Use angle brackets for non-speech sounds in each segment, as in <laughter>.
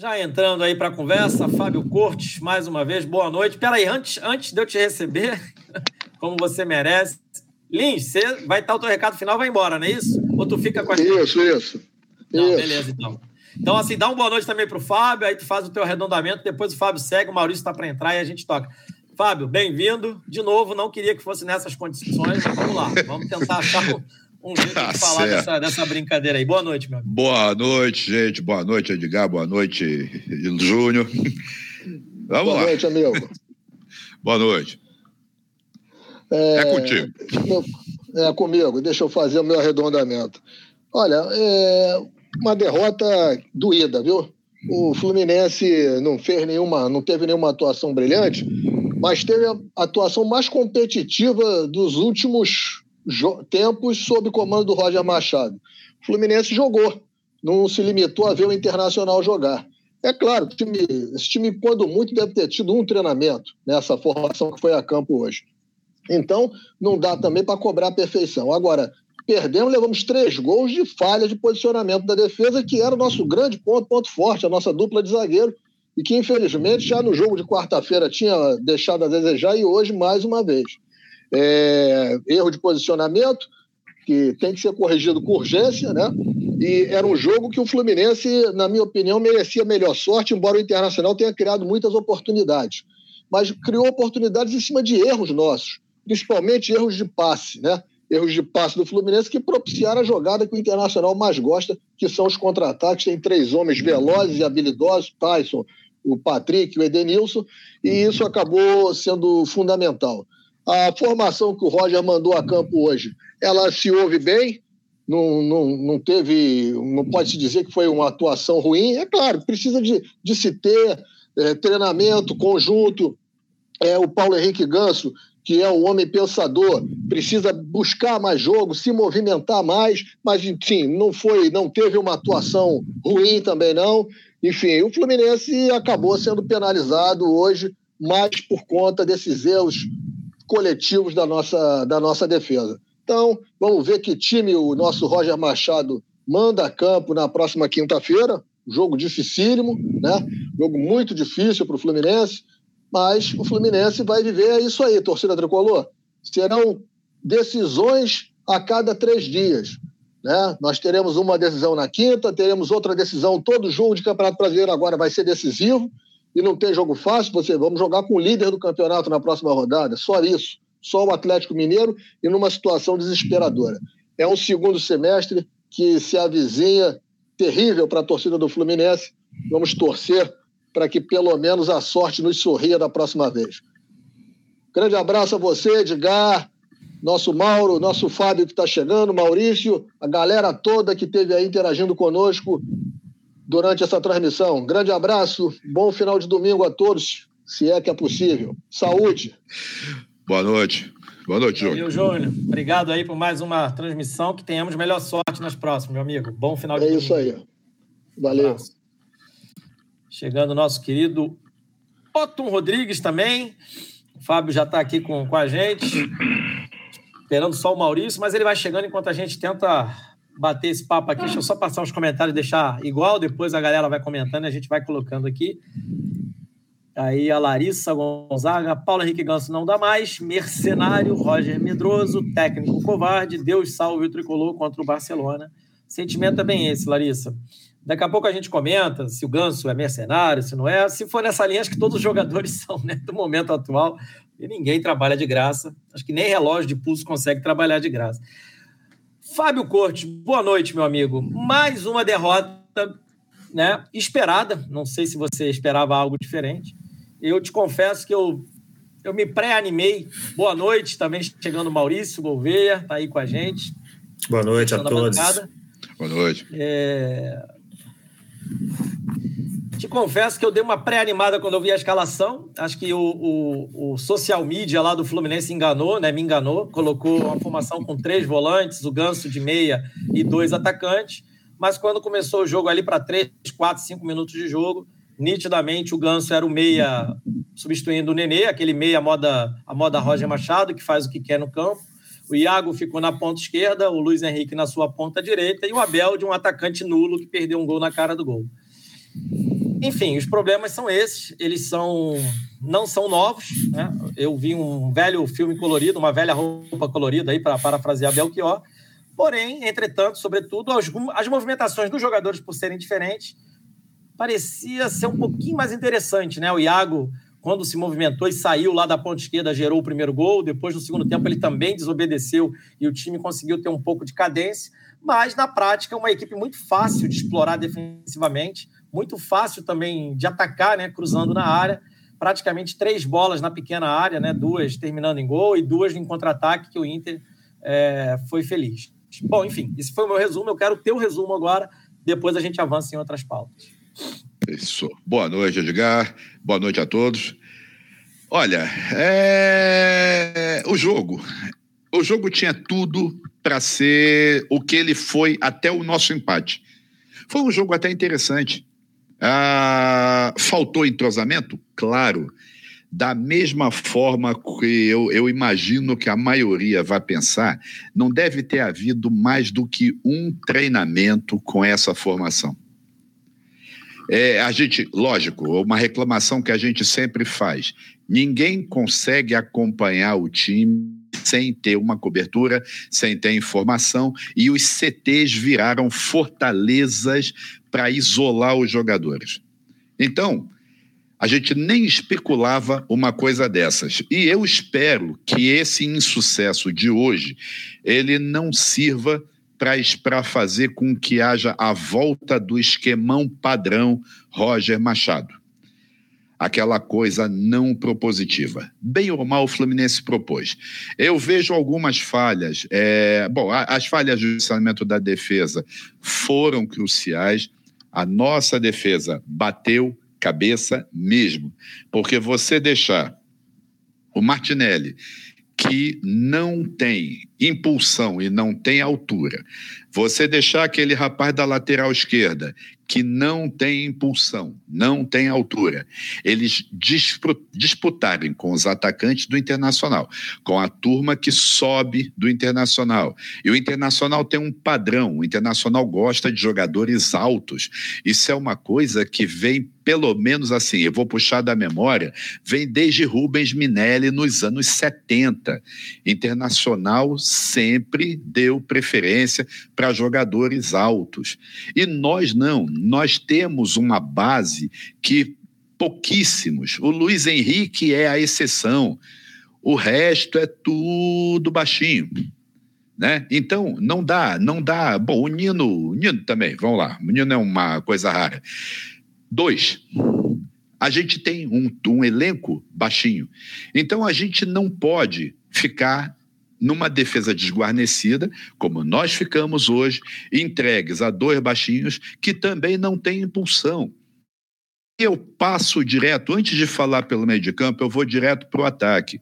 Já entrando aí para a conversa, Fábio Cortes, mais uma vez, boa noite. Peraí, antes, antes de eu te receber, <laughs> como você merece, Lins, você vai estar o teu recado final, vai embora, não é isso? Ou tu fica com a gente? Isso, isso. Não, isso. beleza, então. Então, assim, dá uma boa noite também para o Fábio, aí tu faz o teu arredondamento, depois o Fábio segue, o Maurício está para entrar e a gente toca. Fábio, bem-vindo. De novo, não queria que fosse nessas condições, mas vamos lá. Vamos tentar achar um jeito <laughs> tá de falar dessa, dessa, brincadeira aí. Boa noite, meu amigo. Boa noite, gente. Boa noite, Edgar. Boa noite, Júnior. Vamos Boa lá. noite, amigo. <laughs> Boa noite. É, é contigo. É comigo. Deixa eu fazer o meu arredondamento. Olha, é uma derrota doída, viu? O Fluminense não fez nenhuma, não teve nenhuma atuação brilhante, mas teve a atuação mais competitiva dos últimos tempos sob comando do Roger Machado. O Fluminense jogou, não se limitou a ver o Internacional jogar. É claro, time, esse time, quando muito, deve ter tido um treinamento nessa formação que foi a campo hoje. Então, não dá também para cobrar a perfeição. Agora, perdemos, levamos três gols de falha de posicionamento da defesa, que era o nosso grande ponto, ponto forte, a nossa dupla de zagueiro, e que infelizmente já no jogo de quarta-feira tinha deixado a desejar e hoje mais uma vez. É, erro de posicionamento, que tem que ser corrigido com urgência, né? E era um jogo que o Fluminense, na minha opinião, merecia melhor sorte, embora o Internacional tenha criado muitas oportunidades. Mas criou oportunidades em cima de erros nossos, principalmente erros de passe, né? Erros de passe do Fluminense que propiciaram a jogada que o Internacional mais gosta, que são os contra-ataques. Tem três homens velozes e habilidosos, Tyson, o Patrick, o Edenilson, e isso acabou sendo fundamental. A formação que o Roger mandou a campo hoje, ela se ouve bem, não, não, não teve, não pode se dizer que foi uma atuação ruim. É claro, precisa de, de se ter é, treinamento conjunto. É, o Paulo Henrique Ganso, que é o homem pensador, precisa buscar mais jogo, se movimentar mais, mas enfim, não foi, não teve uma atuação ruim também não. Enfim, o Fluminense acabou sendo penalizado hoje mais por conta desses erros coletivos da nossa, da nossa defesa. Então, vamos ver que time o nosso Roger Machado manda a campo na próxima quinta-feira. Jogo dificílimo, né? Jogo muito difícil para o Fluminense, mas o Fluminense vai viver isso aí, torcida tricolor. Serão decisões a cada três dias. Né? Nós teremos uma decisão na quinta, teremos outra decisão. Todo jogo de Campeonato Brasileiro agora vai ser decisivo e não tem jogo fácil. Você vamos jogar com o líder do campeonato na próxima rodada. Só isso, só o Atlético Mineiro e numa situação desesperadora. É um segundo semestre que se avizinha terrível para a torcida do Fluminense. Vamos torcer para que pelo menos a sorte nos sorria da próxima vez. Grande abraço a você, Edgar, nosso Mauro, nosso Fábio que está chegando, Maurício, a galera toda que esteve aí interagindo conosco durante essa transmissão. Grande abraço, bom final de domingo a todos, se é que é possível. Saúde. Boa noite. Boa noite, Júnior. Júnior. Obrigado aí por mais uma transmissão. Que tenhamos melhor sorte nas próximas, meu amigo. Bom final de é domingo. É isso aí. Valeu. Chegando o nosso querido Otton Rodrigues também. O Fábio já está aqui com, com a gente esperando só o Maurício, mas ele vai chegando enquanto a gente tenta bater esse papo aqui. Deixa eu só passar os comentários, deixar igual, depois a galera vai comentando e a gente vai colocando aqui. Aí a Larissa Gonzaga, Paulo Henrique Ganso não dá mais, Mercenário, Roger Medroso, técnico covarde, Deus salve o tricolor contra o Barcelona. Sentimento é bem esse, Larissa. Daqui a pouco a gente comenta se o Ganso é mercenário, se não é. Se for nessa linha, acho que todos os jogadores <laughs> são, né, do momento atual. E ninguém trabalha de graça. Acho que nem relógio de pulso consegue trabalhar de graça. Fábio Cortes, boa noite, meu amigo. Mais uma derrota né, esperada. Não sei se você esperava algo diferente. Eu te confesso que eu, eu me pré-animei. Boa noite, também chegando o Maurício Gouveia, está aí com a gente. Boa noite a todos. Boa noite. É... Te confesso que eu dei uma pré-animada quando eu vi a escalação. Acho que o, o, o, social media lá do Fluminense enganou, né? Me enganou. Colocou uma formação com três volantes, o Ganso de meia e dois atacantes. Mas quando começou o jogo ali para três, quatro, cinco minutos de jogo, nitidamente o Ganso era o meia substituindo o Nenê, aquele meia moda, a moda Roger Machado, que faz o que quer no campo. O Iago ficou na ponta esquerda, o Luiz Henrique na sua ponta direita e o Abel de um atacante nulo que perdeu um gol na cara do gol. Enfim, os problemas são esses, eles são não são novos. Né? Eu vi um velho filme colorido, uma velha roupa colorida aí para parafrasear Belchior. Porém, entretanto, sobretudo, as, as movimentações dos jogadores por serem diferentes parecia ser um pouquinho mais interessante, né? O Iago, quando se movimentou e saiu lá da ponta esquerda, gerou o primeiro gol. Depois, no segundo tempo, ele também desobedeceu e o time conseguiu ter um pouco de cadência. Mas, na prática, é uma equipe muito fácil de explorar defensivamente, muito fácil também de atacar, né? Cruzando na área. Praticamente três bolas na pequena área, né? Duas terminando em gol e duas em contra-ataque, que o Inter é, foi feliz. Bom, enfim, esse foi o meu resumo. Eu quero o resumo agora, depois a gente avança em outras pautas. Isso. Boa noite, Edgar. Boa noite a todos. Olha, é... o jogo. O jogo tinha tudo para ser o que ele foi até o nosso empate. Foi um jogo até interessante. Ah, faltou entrosamento? Claro. Da mesma forma que eu, eu imagino que a maioria vai pensar, não deve ter havido mais do que um treinamento com essa formação. É, a gente, lógico, uma reclamação que a gente sempre faz: ninguém consegue acompanhar o time sem ter uma cobertura, sem ter informação, e os CTs viraram fortalezas para isolar os jogadores. Então, a gente nem especulava uma coisa dessas. E eu espero que esse insucesso de hoje ele não sirva para fazer com que haja a volta do esquemão padrão Roger Machado. Aquela coisa não propositiva. Bem ou mal, o Fluminense propôs. Eu vejo algumas falhas. É, bom, as falhas de funcionamento da defesa foram cruciais. A nossa defesa bateu cabeça mesmo. Porque você deixar o Martinelli que não tem impulsão e não tem altura, você deixar aquele rapaz da lateral esquerda que não tem impulsão, não tem altura, eles disputarem com os atacantes do Internacional, com a turma que sobe do Internacional. E o Internacional tem um padrão, o Internacional gosta de jogadores altos. Isso é uma coisa que vem pelo menos assim, eu vou puxar da memória, vem desde Rubens Minelli nos anos 70. Internacional sempre deu preferência para jogadores altos. E nós não, nós temos uma base que pouquíssimos. O Luiz Henrique é a exceção. O resto é tudo baixinho. Né? Então, não dá, não dá. Bom, o Nino, o Nino também, vamos lá. O Nino é uma coisa rara. Dois, a gente tem um, um elenco baixinho. Então, a gente não pode ficar numa defesa desguarnecida, como nós ficamos hoje, entregues a dois baixinhos que também não têm impulsão. Eu passo direto, antes de falar pelo meio de campo, eu vou direto para o ataque.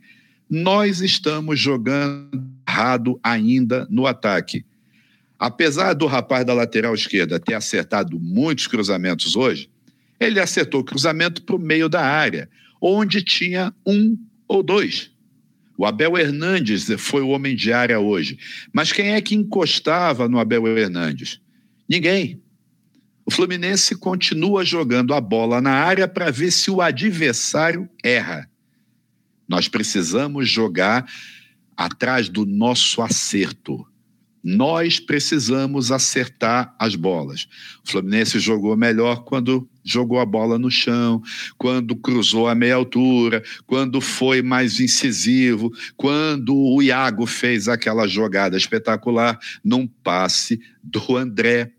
Nós estamos jogando errado ainda no ataque. Apesar do rapaz da lateral esquerda ter acertado muitos cruzamentos hoje, ele acertou cruzamento para o meio da área, onde tinha um ou dois. O Abel Hernandes foi o homem de área hoje. Mas quem é que encostava no Abel Hernandes? Ninguém. O Fluminense continua jogando a bola na área para ver se o adversário erra. Nós precisamos jogar atrás do nosso acerto. Nós precisamos acertar as bolas. O Fluminense jogou melhor quando jogou a bola no chão, quando cruzou a meia altura, quando foi mais incisivo, quando o Iago fez aquela jogada espetacular num passe do André.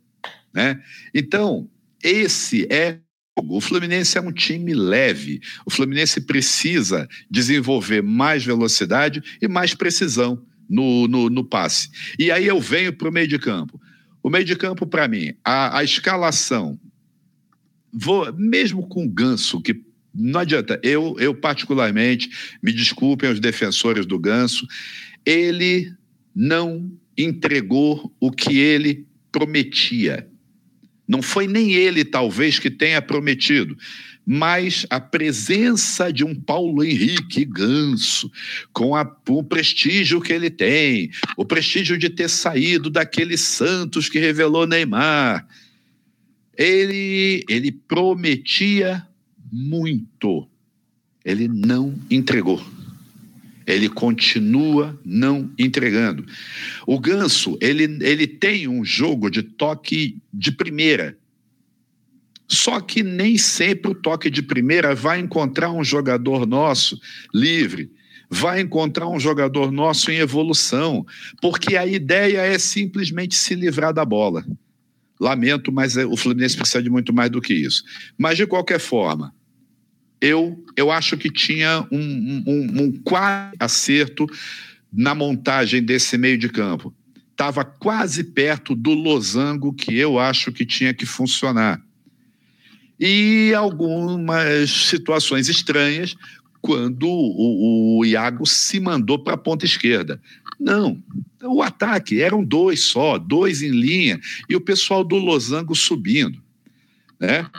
Né? Então, esse é o Fluminense é um time leve. O Fluminense precisa desenvolver mais velocidade e mais precisão no, no, no passe. E aí eu venho para o meio de campo. O meio de campo, para mim, a, a escalação vou, mesmo com Ganso, que não adianta, eu, eu particularmente, me desculpem os defensores do Ganso, ele não entregou o que ele prometia. Não foi nem ele, talvez, que tenha prometido, mas a presença de um Paulo Henrique Ganso, com a, o prestígio que ele tem, o prestígio de ter saído daquele Santos que revelou Neymar, ele, ele prometia muito. Ele não entregou. Ele continua não entregando. O Ganso, ele, ele tem um jogo de toque de primeira. Só que nem sempre o toque de primeira vai encontrar um jogador nosso livre, vai encontrar um jogador nosso em evolução, porque a ideia é simplesmente se livrar da bola. Lamento, mas é, o Fluminense precisa de muito mais do que isso. Mas, de qualquer forma, eu, eu acho que tinha um, um, um quase acerto na montagem desse meio de campo. Estava quase perto do losango que eu acho que tinha que funcionar. E algumas situações estranhas, quando o, o Iago se mandou para a ponta esquerda. Não, o ataque eram dois só, dois em linha, e o pessoal do Losango subindo. Né?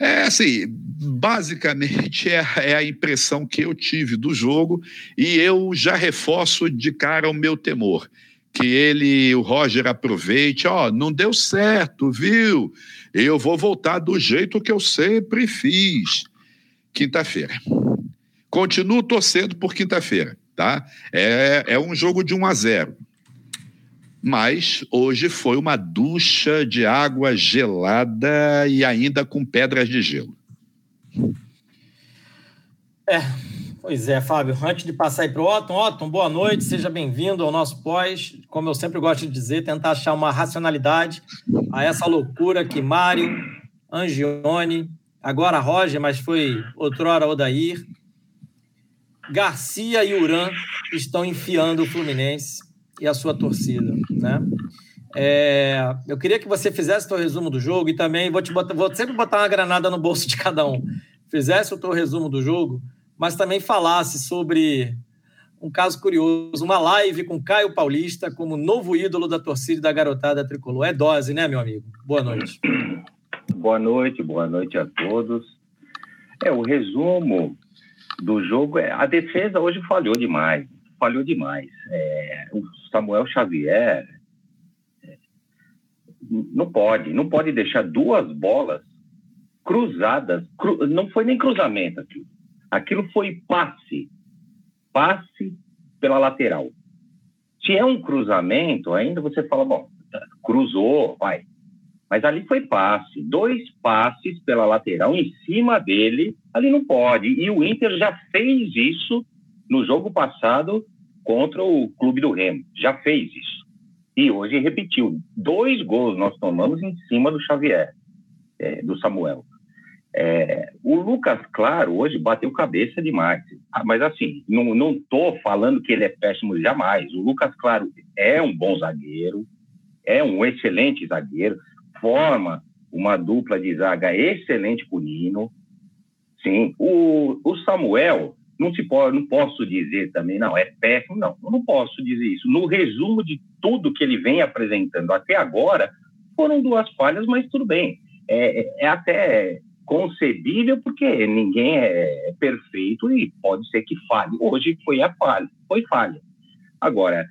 É assim, basicamente <laughs> é, é, a impressão que eu tive do jogo, e eu já reforço de cara o meu temor. Que ele, o Roger, aproveite, ó, não deu certo, viu? Eu vou voltar do jeito que eu sempre fiz. Quinta-feira. Continuo torcendo por quinta-feira, tá? É, é um jogo de 1 a 0. Mas hoje foi uma ducha de água gelada e ainda com pedras de gelo. É, pois é, Fábio. Antes de passar aí para o Otton, Otton, boa noite, seja bem-vindo ao nosso pós. Como eu sempre gosto de dizer, tentar achar uma racionalidade a essa loucura que Mário, Angione, agora Roger, mas foi outrora Odair, Garcia e Uran estão enfiando o Fluminense e a sua torcida, né? É, eu queria que você fizesse o teu resumo do jogo e também vou te botar, vou sempre botar uma granada no bolso de cada um. Fizesse o teu resumo do jogo, mas também falasse sobre um caso curioso, uma live com Caio Paulista como novo ídolo da torcida da garotada tricolor. É dose, né, meu amigo? Boa noite. Boa noite, boa noite a todos. É, o resumo do jogo. É, a defesa hoje falhou demais, falhou demais. É, o Samuel Xavier é, não pode, não pode deixar duas bolas cruzadas. Cru, não foi nem cruzamento aquilo. Aquilo foi passe, passe pela lateral. Se é um cruzamento, ainda você fala, bom, cruzou, vai. Mas ali foi passe, dois passes pela lateral em cima dele, ali não pode. E o Inter já fez isso no jogo passado contra o Clube do Remo, já fez isso. E hoje repetiu. Dois gols nós tomamos em cima do Xavier, é, do Samuel. É, o Lucas Claro hoje bateu cabeça demais. Ah, mas assim, não estou falando que ele é péssimo jamais. O Lucas Claro é um bom zagueiro, é um excelente zagueiro forma uma dupla de zaga excelente com o Nino. Sim, o, o Samuel, não, se pode, não posso dizer também, não, é péssimo, não, não posso dizer isso. No resumo de tudo que ele vem apresentando até agora, foram duas falhas, mas tudo bem. É, é até concebível porque ninguém é perfeito e pode ser que falhe. Hoje foi a falha, foi falha. Agora,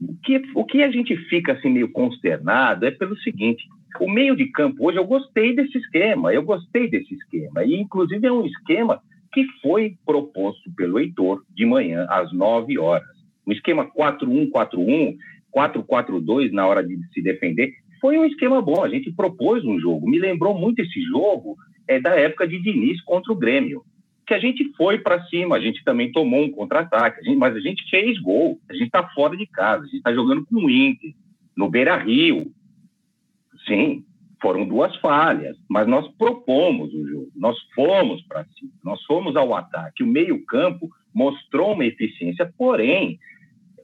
o que, o que a gente fica assim meio consternado é pelo seguinte: o meio de campo hoje eu gostei desse esquema, eu gostei desse esquema, e inclusive é um esquema que foi proposto pelo Heitor de manhã às 9 horas. O esquema 4-1-4-1, 4-4-2 na hora de se defender, foi um esquema bom. A gente propôs um jogo. Me lembrou muito esse jogo é, da época de Diniz contra o Grêmio que a gente foi para cima, a gente também tomou um contra-ataque, mas a gente fez gol, a gente está fora de casa, a gente está jogando com o Inter, no Beira Rio. Sim, foram duas falhas, mas nós propomos o jogo, nós fomos para cima, nós fomos ao ataque. O meio-campo mostrou uma eficiência, porém,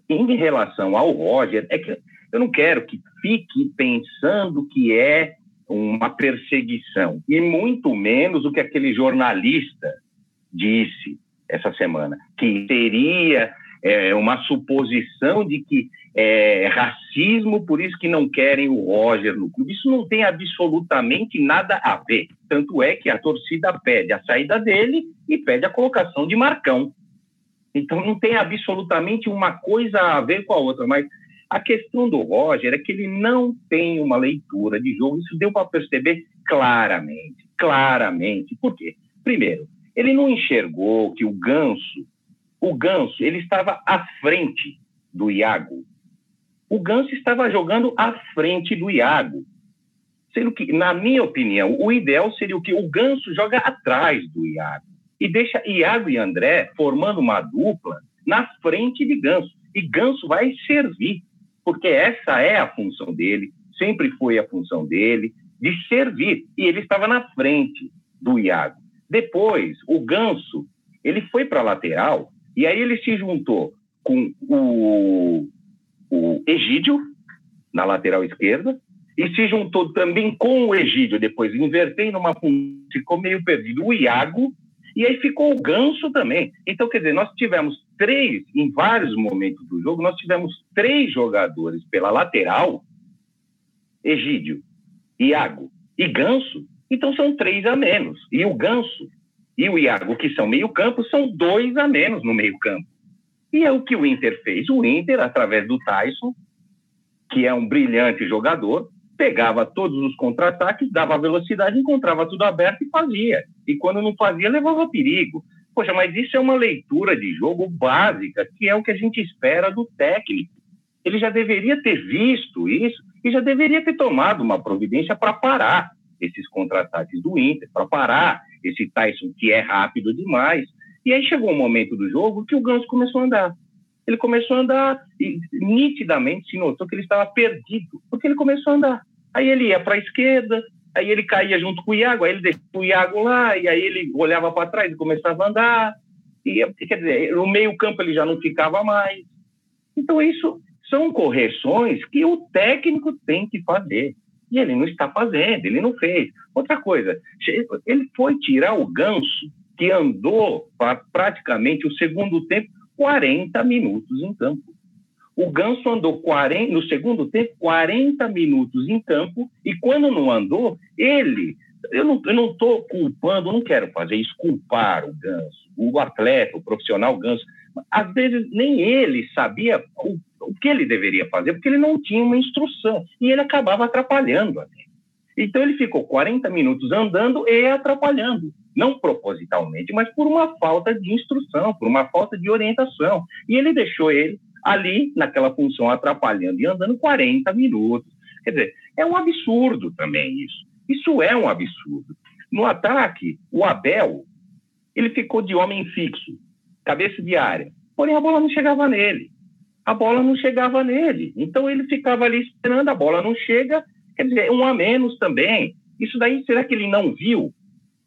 em relação ao Roger, é que eu não quero que fique pensando que é uma perseguição, e muito menos o que aquele jornalista disse essa semana, que teria é, uma suposição de que é racismo, por isso que não querem o Roger no clube. Isso não tem absolutamente nada a ver. Tanto é que a torcida pede a saída dele e pede a colocação de Marcão. Então não tem absolutamente uma coisa a ver com a outra, mas A questão do Roger é que ele não tem uma leitura de jogo, isso deu para perceber claramente, claramente. Por quê? Primeiro, ele não enxergou que o Ganso, o Ganso, ele estava à frente do Iago. O Ganso estava jogando à frente do Iago. Sendo que, na minha opinião, o ideal seria o que o Ganso joga atrás do Iago e deixa Iago e André formando uma dupla na frente de Ganso. E Ganso vai servir, porque essa é a função dele, sempre foi a função dele, de servir. E ele estava na frente do Iago. Depois, o Ganso, ele foi para a lateral, e aí ele se juntou com o, o Egídio, na lateral esquerda, e se juntou também com o Egídio, depois invertendo uma função, ficou meio perdido, o Iago, e aí ficou o Ganso também. Então, quer dizer, nós tivemos três, em vários momentos do jogo, nós tivemos três jogadores pela lateral, Egídio, Iago e Ganso, então são três a menos. E o Ganso e o Iago, que são meio campo, são dois a menos no meio campo. E é o que o Inter fez. O Inter, através do Tyson, que é um brilhante jogador, pegava todos os contra-ataques, dava velocidade, encontrava tudo aberto e fazia. E quando não fazia, levava perigo. Poxa, mas isso é uma leitura de jogo básica, que é o que a gente espera do técnico. Ele já deveria ter visto isso e já deveria ter tomado uma providência para parar esses contra-ataques do Inter, para parar esse Tyson que é rápido demais. E aí chegou um momento do jogo que o Ganso começou a andar ele começou a andar e nitidamente se notou que ele estava perdido, porque ele começou a andar. Aí ele ia para a esquerda, aí ele caía junto com o Iago, aí ele deixou o Iago lá, e aí ele olhava para trás e começava a andar. E, quer dizer, no meio campo ele já não ficava mais. Então isso são correções que o técnico tem que fazer. E ele não está fazendo, ele não fez. Outra coisa, ele foi tirar o ganso que andou praticamente o segundo tempo 40 minutos em campo. O Ganso andou 40, no segundo tempo 40 minutos em campo e quando não andou, ele. Eu não estou culpando, não quero fazer isso, culpar o Ganso, o atleta, o profissional Ganso. Às vezes nem ele sabia o, o que ele deveria fazer, porque ele não tinha uma instrução e ele acabava atrapalhando até. Então ele ficou 40 minutos andando e atrapalhando não propositalmente, mas por uma falta de instrução, por uma falta de orientação. E ele deixou ele ali, naquela função, atrapalhando e andando 40 minutos. Quer dizer, é um absurdo também isso. Isso é um absurdo. No ataque, o Abel, ele ficou de homem fixo, cabeça de área. Porém, a bola não chegava nele. A bola não chegava nele. Então, ele ficava ali esperando, a bola não chega. Quer dizer, um a menos também. Isso daí, será que ele não viu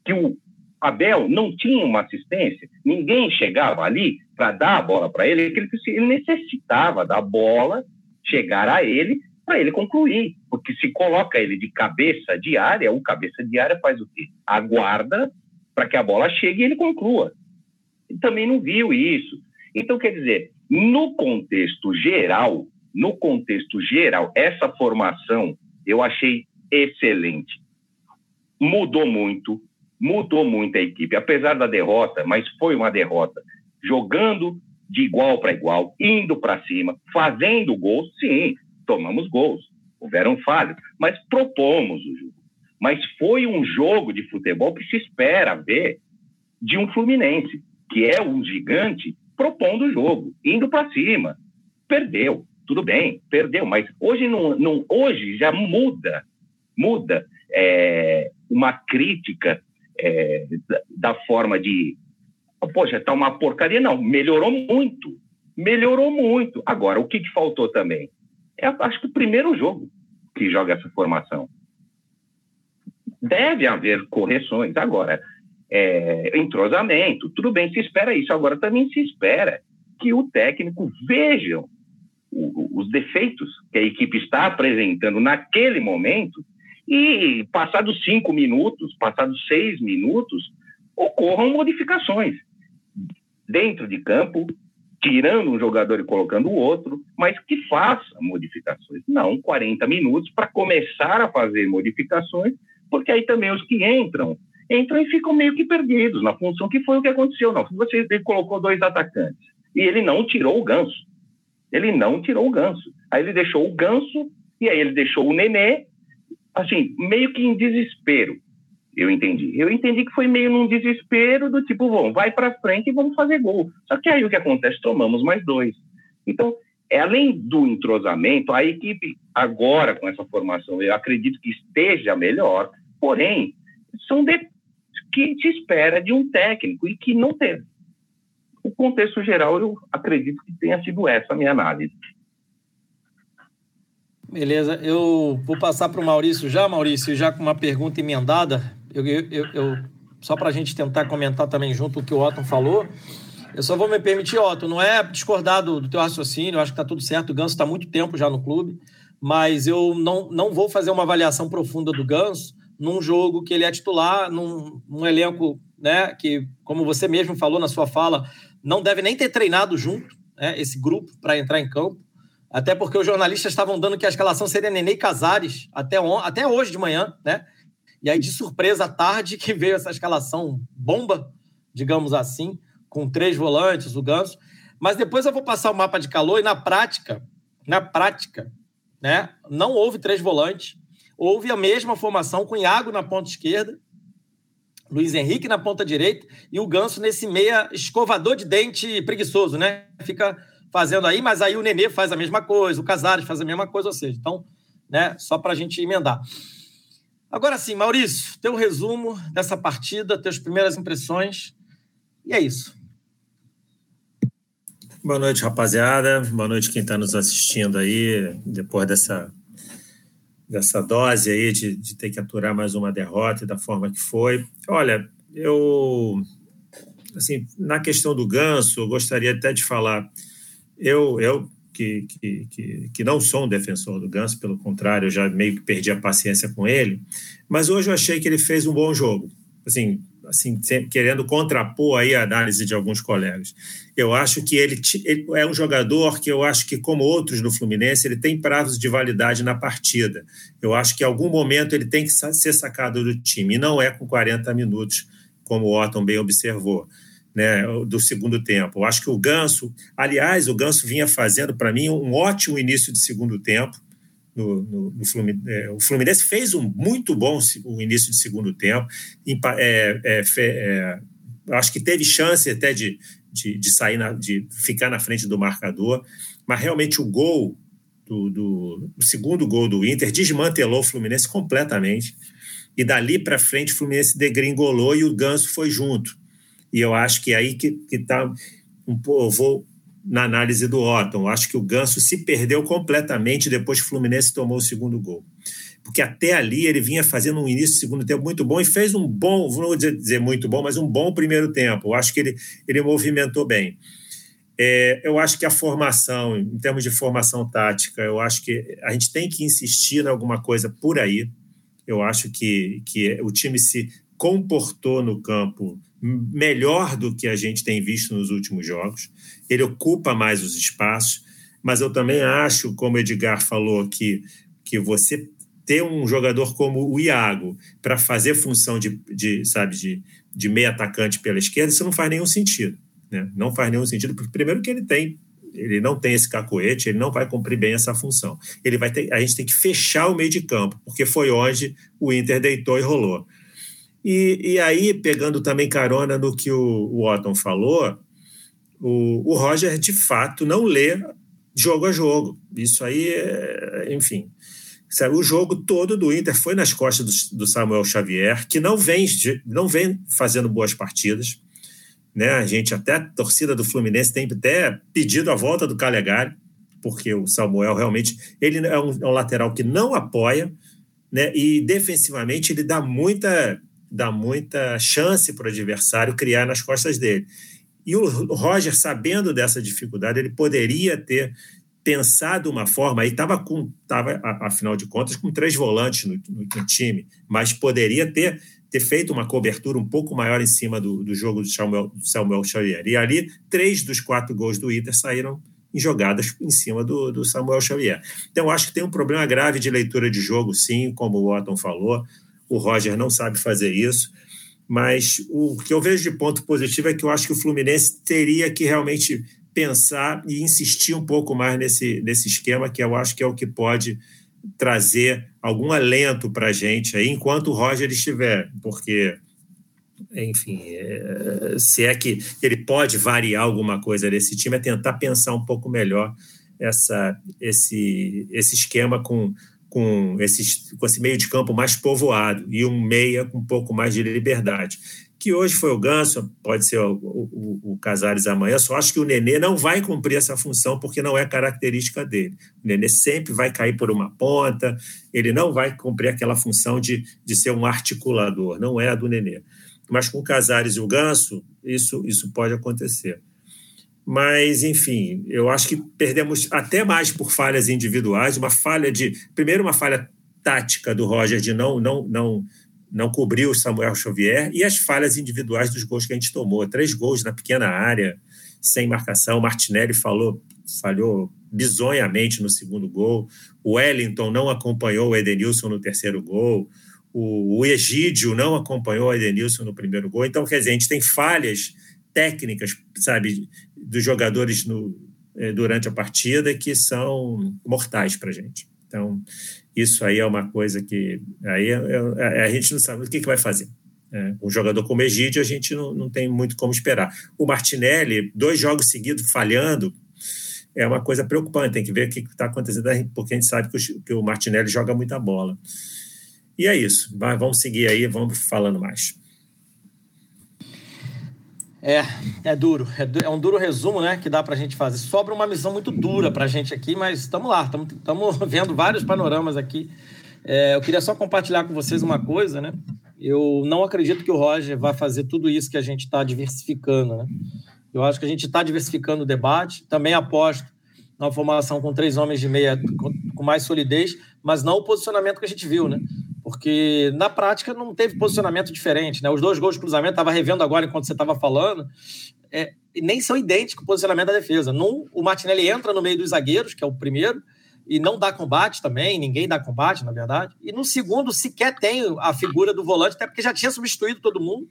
que o, Abel não tinha uma assistência, ninguém chegava ali para dar a bola para ele, ele, ele necessitava da bola chegar a ele para ele concluir, porque se coloca ele de cabeça de área, o cabeça de área faz o quê? Aguarda para que a bola chegue e ele conclua. Também não viu isso. Então, quer dizer, no contexto geral, no contexto geral, essa formação eu achei excelente. Mudou muito, mudou muito a equipe, apesar da derrota, mas foi uma derrota. Jogando de igual para igual, indo para cima, fazendo gols, sim, tomamos gols, houveram falhas, mas propomos o jogo. Mas foi um jogo de futebol que se espera ver de um Fluminense, que é um gigante, propondo o jogo, indo para cima. Perdeu, tudo bem, perdeu, mas hoje, não, não hoje já muda, muda é, uma crítica é, da, forma de. Poxa, está uma porcaria. Não, melhorou muito. Melhorou muito. Agora, o que, que faltou também? É, acho que o primeiro jogo que joga essa formação. Deve haver correções. Agora, é, entrosamento, tudo bem, se espera isso. Agora, também se espera que o técnico veja os defeitos que a equipe está apresentando naquele momento e passados cinco minutos, passados seis minutos, ocorram modificações dentro de campo, tirando um jogador e colocando o outro, mas que faça modificações, não 40 minutos para começar a fazer modificações, porque aí também os que entram entram e ficam meio que perdidos na função que foi o que aconteceu. Não, você colocou dois atacantes e ele não tirou o ganso. Ele não tirou o ganso. Aí ele deixou o ganso e aí ele deixou o nenê, assim, meio que em desespero. Eu entendi. Eu entendi que foi meio num desespero do tipo, bom, vai para frente e vamos fazer gol. Só que aí o que acontece? Tomamos mais dois. Então, é, além do entrosamento, a equipe agora com essa formação, eu acredito que esteja melhor, porém, são de, que se espera de um técnico e que não teve. O contexto geral, eu acredito que tenha sido essa a minha análise. Beleza, eu vou passar para o Maurício já, Maurício, já com uma pergunta emendada. Eu, eu, eu só para a gente tentar comentar também junto o que o Otton falou. Eu só vou me permitir, Otto, não é discordar do, do teu raciocínio, eu acho que está tudo certo. O Ganso está muito tempo já no clube, mas eu não, não vou fazer uma avaliação profunda do Ganso num jogo que ele é titular, num, num elenco né, que, como você mesmo falou na sua fala, não deve nem ter treinado junto né, esse grupo para entrar em campo. Até porque os jornalistas estavam dando que a escalação seria Nenê e Casares até, on, até hoje de manhã, né? E aí, de surpresa, à tarde, que veio essa escalação bomba, digamos assim com três volantes, o Ganso. Mas depois eu vou passar o mapa de calor e na prática, na prática, né, não houve três volantes. Houve a mesma formação com Iago na ponta esquerda, Luiz Henrique na ponta direita e o Ganso nesse meia escovador de dente preguiçoso, né? Fica fazendo aí, mas aí o Nenê faz a mesma coisa, o Casares faz a mesma coisa, ou seja, então, né, só para a gente emendar. Agora sim, Maurício, teu resumo dessa partida, teus primeiras impressões, e é isso. Boa noite, rapaziada. Boa noite quem está nos assistindo aí, depois dessa, dessa dose aí de, de ter que aturar mais uma derrota e da forma que foi. Olha, eu, assim, na questão do Ganso, eu gostaria até de falar, eu, eu que, que, que, que não sou um defensor do Ganso, pelo contrário, eu já meio que perdi a paciência com ele, mas hoje eu achei que ele fez um bom jogo. Assim, assim, querendo contrapor aí a análise de alguns colegas. Eu acho que ele, ele, é um jogador que eu acho que, como outros no Fluminense, ele tem prazos de validade na partida. Eu acho que em algum momento ele tem que ser sacado do time, e não é com 40 minutos, como o Otton bem observou. Né, do segundo tempo. Eu acho que o Ganso, aliás, o Ganso vinha fazendo para mim um ótimo início de segundo tempo no, no, no Fluminense. É, o Fluminense fez um muito bom o início de segundo tempo. É, é, é, acho que teve chance até de, de, de sair, na, de ficar na frente do marcador, mas realmente o gol do, do o segundo gol do Inter desmantelou o Fluminense completamente. E dali para frente o Fluminense degringolou e o Ganso foi junto. E eu acho que aí que está um pouco. Vou na análise do Otton. Acho que o Ganso se perdeu completamente depois que o Fluminense tomou o segundo gol. Porque até ali ele vinha fazendo um início de segundo tempo muito bom e fez um bom, não vou dizer muito bom, mas um bom primeiro tempo. Acho que ele, ele movimentou bem. É, eu acho que a formação, em termos de formação tática, eu acho que a gente tem que insistir em alguma coisa por aí. Eu acho que, que o time se comportou no campo melhor do que a gente tem visto nos últimos jogos. Ele ocupa mais os espaços, mas eu também acho, como o Edgar falou, que, que você ter um jogador como o Iago para fazer função de, de sabe de, de meio atacante pela esquerda, isso não faz nenhum sentido. Né? Não faz nenhum sentido, porque primeiro que ele tem ele não tem esse cacoete, ele não vai cumprir bem essa função. Ele vai ter, a gente tem que fechar o meio de campo, porque foi onde o Inter deitou e rolou. E, e aí, pegando também carona no que o, o Otton falou, o, o Roger, de fato, não lê jogo a jogo. Isso aí, é, enfim. Sabe, o jogo todo do Inter foi nas costas do, do, Samuel Xavier, que não vem, não vem fazendo boas partidas. Né? A gente, até a torcida do Fluminense, tem até pedido a volta do Calegari, porque o Samuel realmente ele é um, é um lateral que não apoia, né? e defensivamente ele dá muita dá muita chance para o adversário criar nas costas dele. E o Roger, sabendo dessa dificuldade, ele poderia ter pensado uma forma, aí estava com, tava, afinal de contas, com três volantes no, no, no, time, mas poderia ter, ter feito uma cobertura um pouco maior em cima do, do jogo do Samuel, do Samuel Xavier. E ali, três dos quatro gols do Inter saíram em jogadas em cima do, do Samuel Xavier. Então, acho que tem um problema grave de leitura de jogo, sim, como o Otton falou o Roger não sabe fazer isso. Mas o que eu vejo de ponto positivo é que eu acho que o Fluminense teria que realmente pensar e insistir um pouco mais nesse, nesse esquema, que eu acho que é o que pode trazer algum alento para a gente aí, enquanto o Roger estiver, porque, enfim, é, se é que ele pode variar alguma coisa desse time, é tentar pensar um pouco melhor essa, esse, esse esquema com, com, esses, com esse meio de campo mais povoado e um meia com um pouco mais de liberdade que hoje foi o Ganso, pode ser o, o, o, Casares amanhã, só acho que o Nenê não vai cumprir essa função porque não é característica dele. O Nenê sempre vai cair por uma ponta, ele não vai cumprir aquela função de, de ser um articulador, não é a do Nenê. Mas com o Casares e o Ganso, isso, isso pode acontecer. Mas, enfim, eu acho que perdemos até mais por falhas individuais, uma falha de. Primeiro, uma falha tática do Roger de não, não, não não cobriu o Samuel Xavier e as falhas individuais dos gols que a gente tomou. Três gols na pequena área, sem marcação. Martinelli falou, falhou bizonhamente no segundo gol. O Wellington não acompanhou o Edenilson no terceiro gol. O, o Egídio não acompanhou o Edenilson no primeiro gol. Então, quer dizer, a gente tem falhas técnicas, sabe, dos jogadores no, eh, durante a partida que são mortais para a gente. Então, isso aí é uma coisa que aí é, é, a gente não sabe o que, que vai fazer. É, um jogador como Egídio, a gente não, não tem muito como esperar. O Martinelli, dois jogos seguidos falhando, é uma coisa preocupante. Tem que ver o que está acontecendo, porque a gente sabe que o, Martinelli joga muita bola. E é isso. Vamos seguir aí, vamos falando mais. É, é duro. É, é, um duro resumo, né, que dá para a gente fazer. Sobra uma missão muito dura para a gente aqui, mas estamos lá, estamos <laughs> vendo vários panoramas aqui. É, eu queria só compartilhar com vocês uma coisa, né? Eu não acredito que o Roger vai fazer tudo isso que a gente está diversificando, né? Eu acho que a gente está diversificando o debate. Também aposto na formação com três homens de meia com, mais solidez, mas não o posicionamento que a gente viu, né? Porque na prática não teve posicionamento diferente. Né? Os dois gols de cruzamento, estava revendo agora enquanto você estava falando, é, nem são idênticos o posicionamento da defesa. Num, o Martinelli entra no meio dos zagueiros, que é o primeiro, e não dá combate também, ninguém dá combate, na verdade. E no segundo, sequer tem a figura do volante, até porque já tinha substituído todo mundo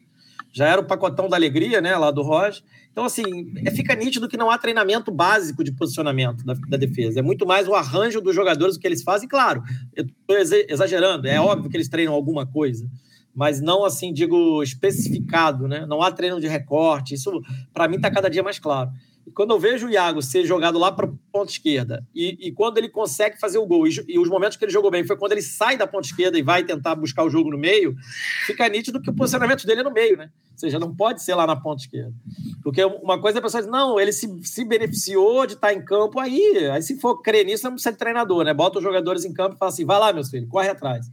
já era o pacotão da alegria, né, lá do Roger. Então, assim, é, fica nítido que não há treinamento básico de posicionamento da, da defesa. É muito mais o arranjo dos jogadores, o que eles fazem. Claro, eu estou exagerando, é óbvio que eles treinam alguma coisa, mas não, assim, digo, especificado, né? Não há treino de recorte. Isso, para mim, está cada dia mais claro. E quando eu vejo o Iago ser jogado lá para a ponta esquerda, e, e, quando ele consegue fazer o gol, e, e, os momentos que ele jogou bem foi quando ele sai da ponta esquerda e vai tentar buscar o jogo no meio, fica nítido que o posicionamento dele é no meio, né? Ou seja, não pode ser lá na ponta esquerda. Porque uma coisa é a pessoa diz, não, ele se, se beneficiou de estar em campo, aí, aí se for crer nisso, não precisa de treinador, né? Bota os jogadores em campo e fala assim, vai lá, meus filhos, corre atrás.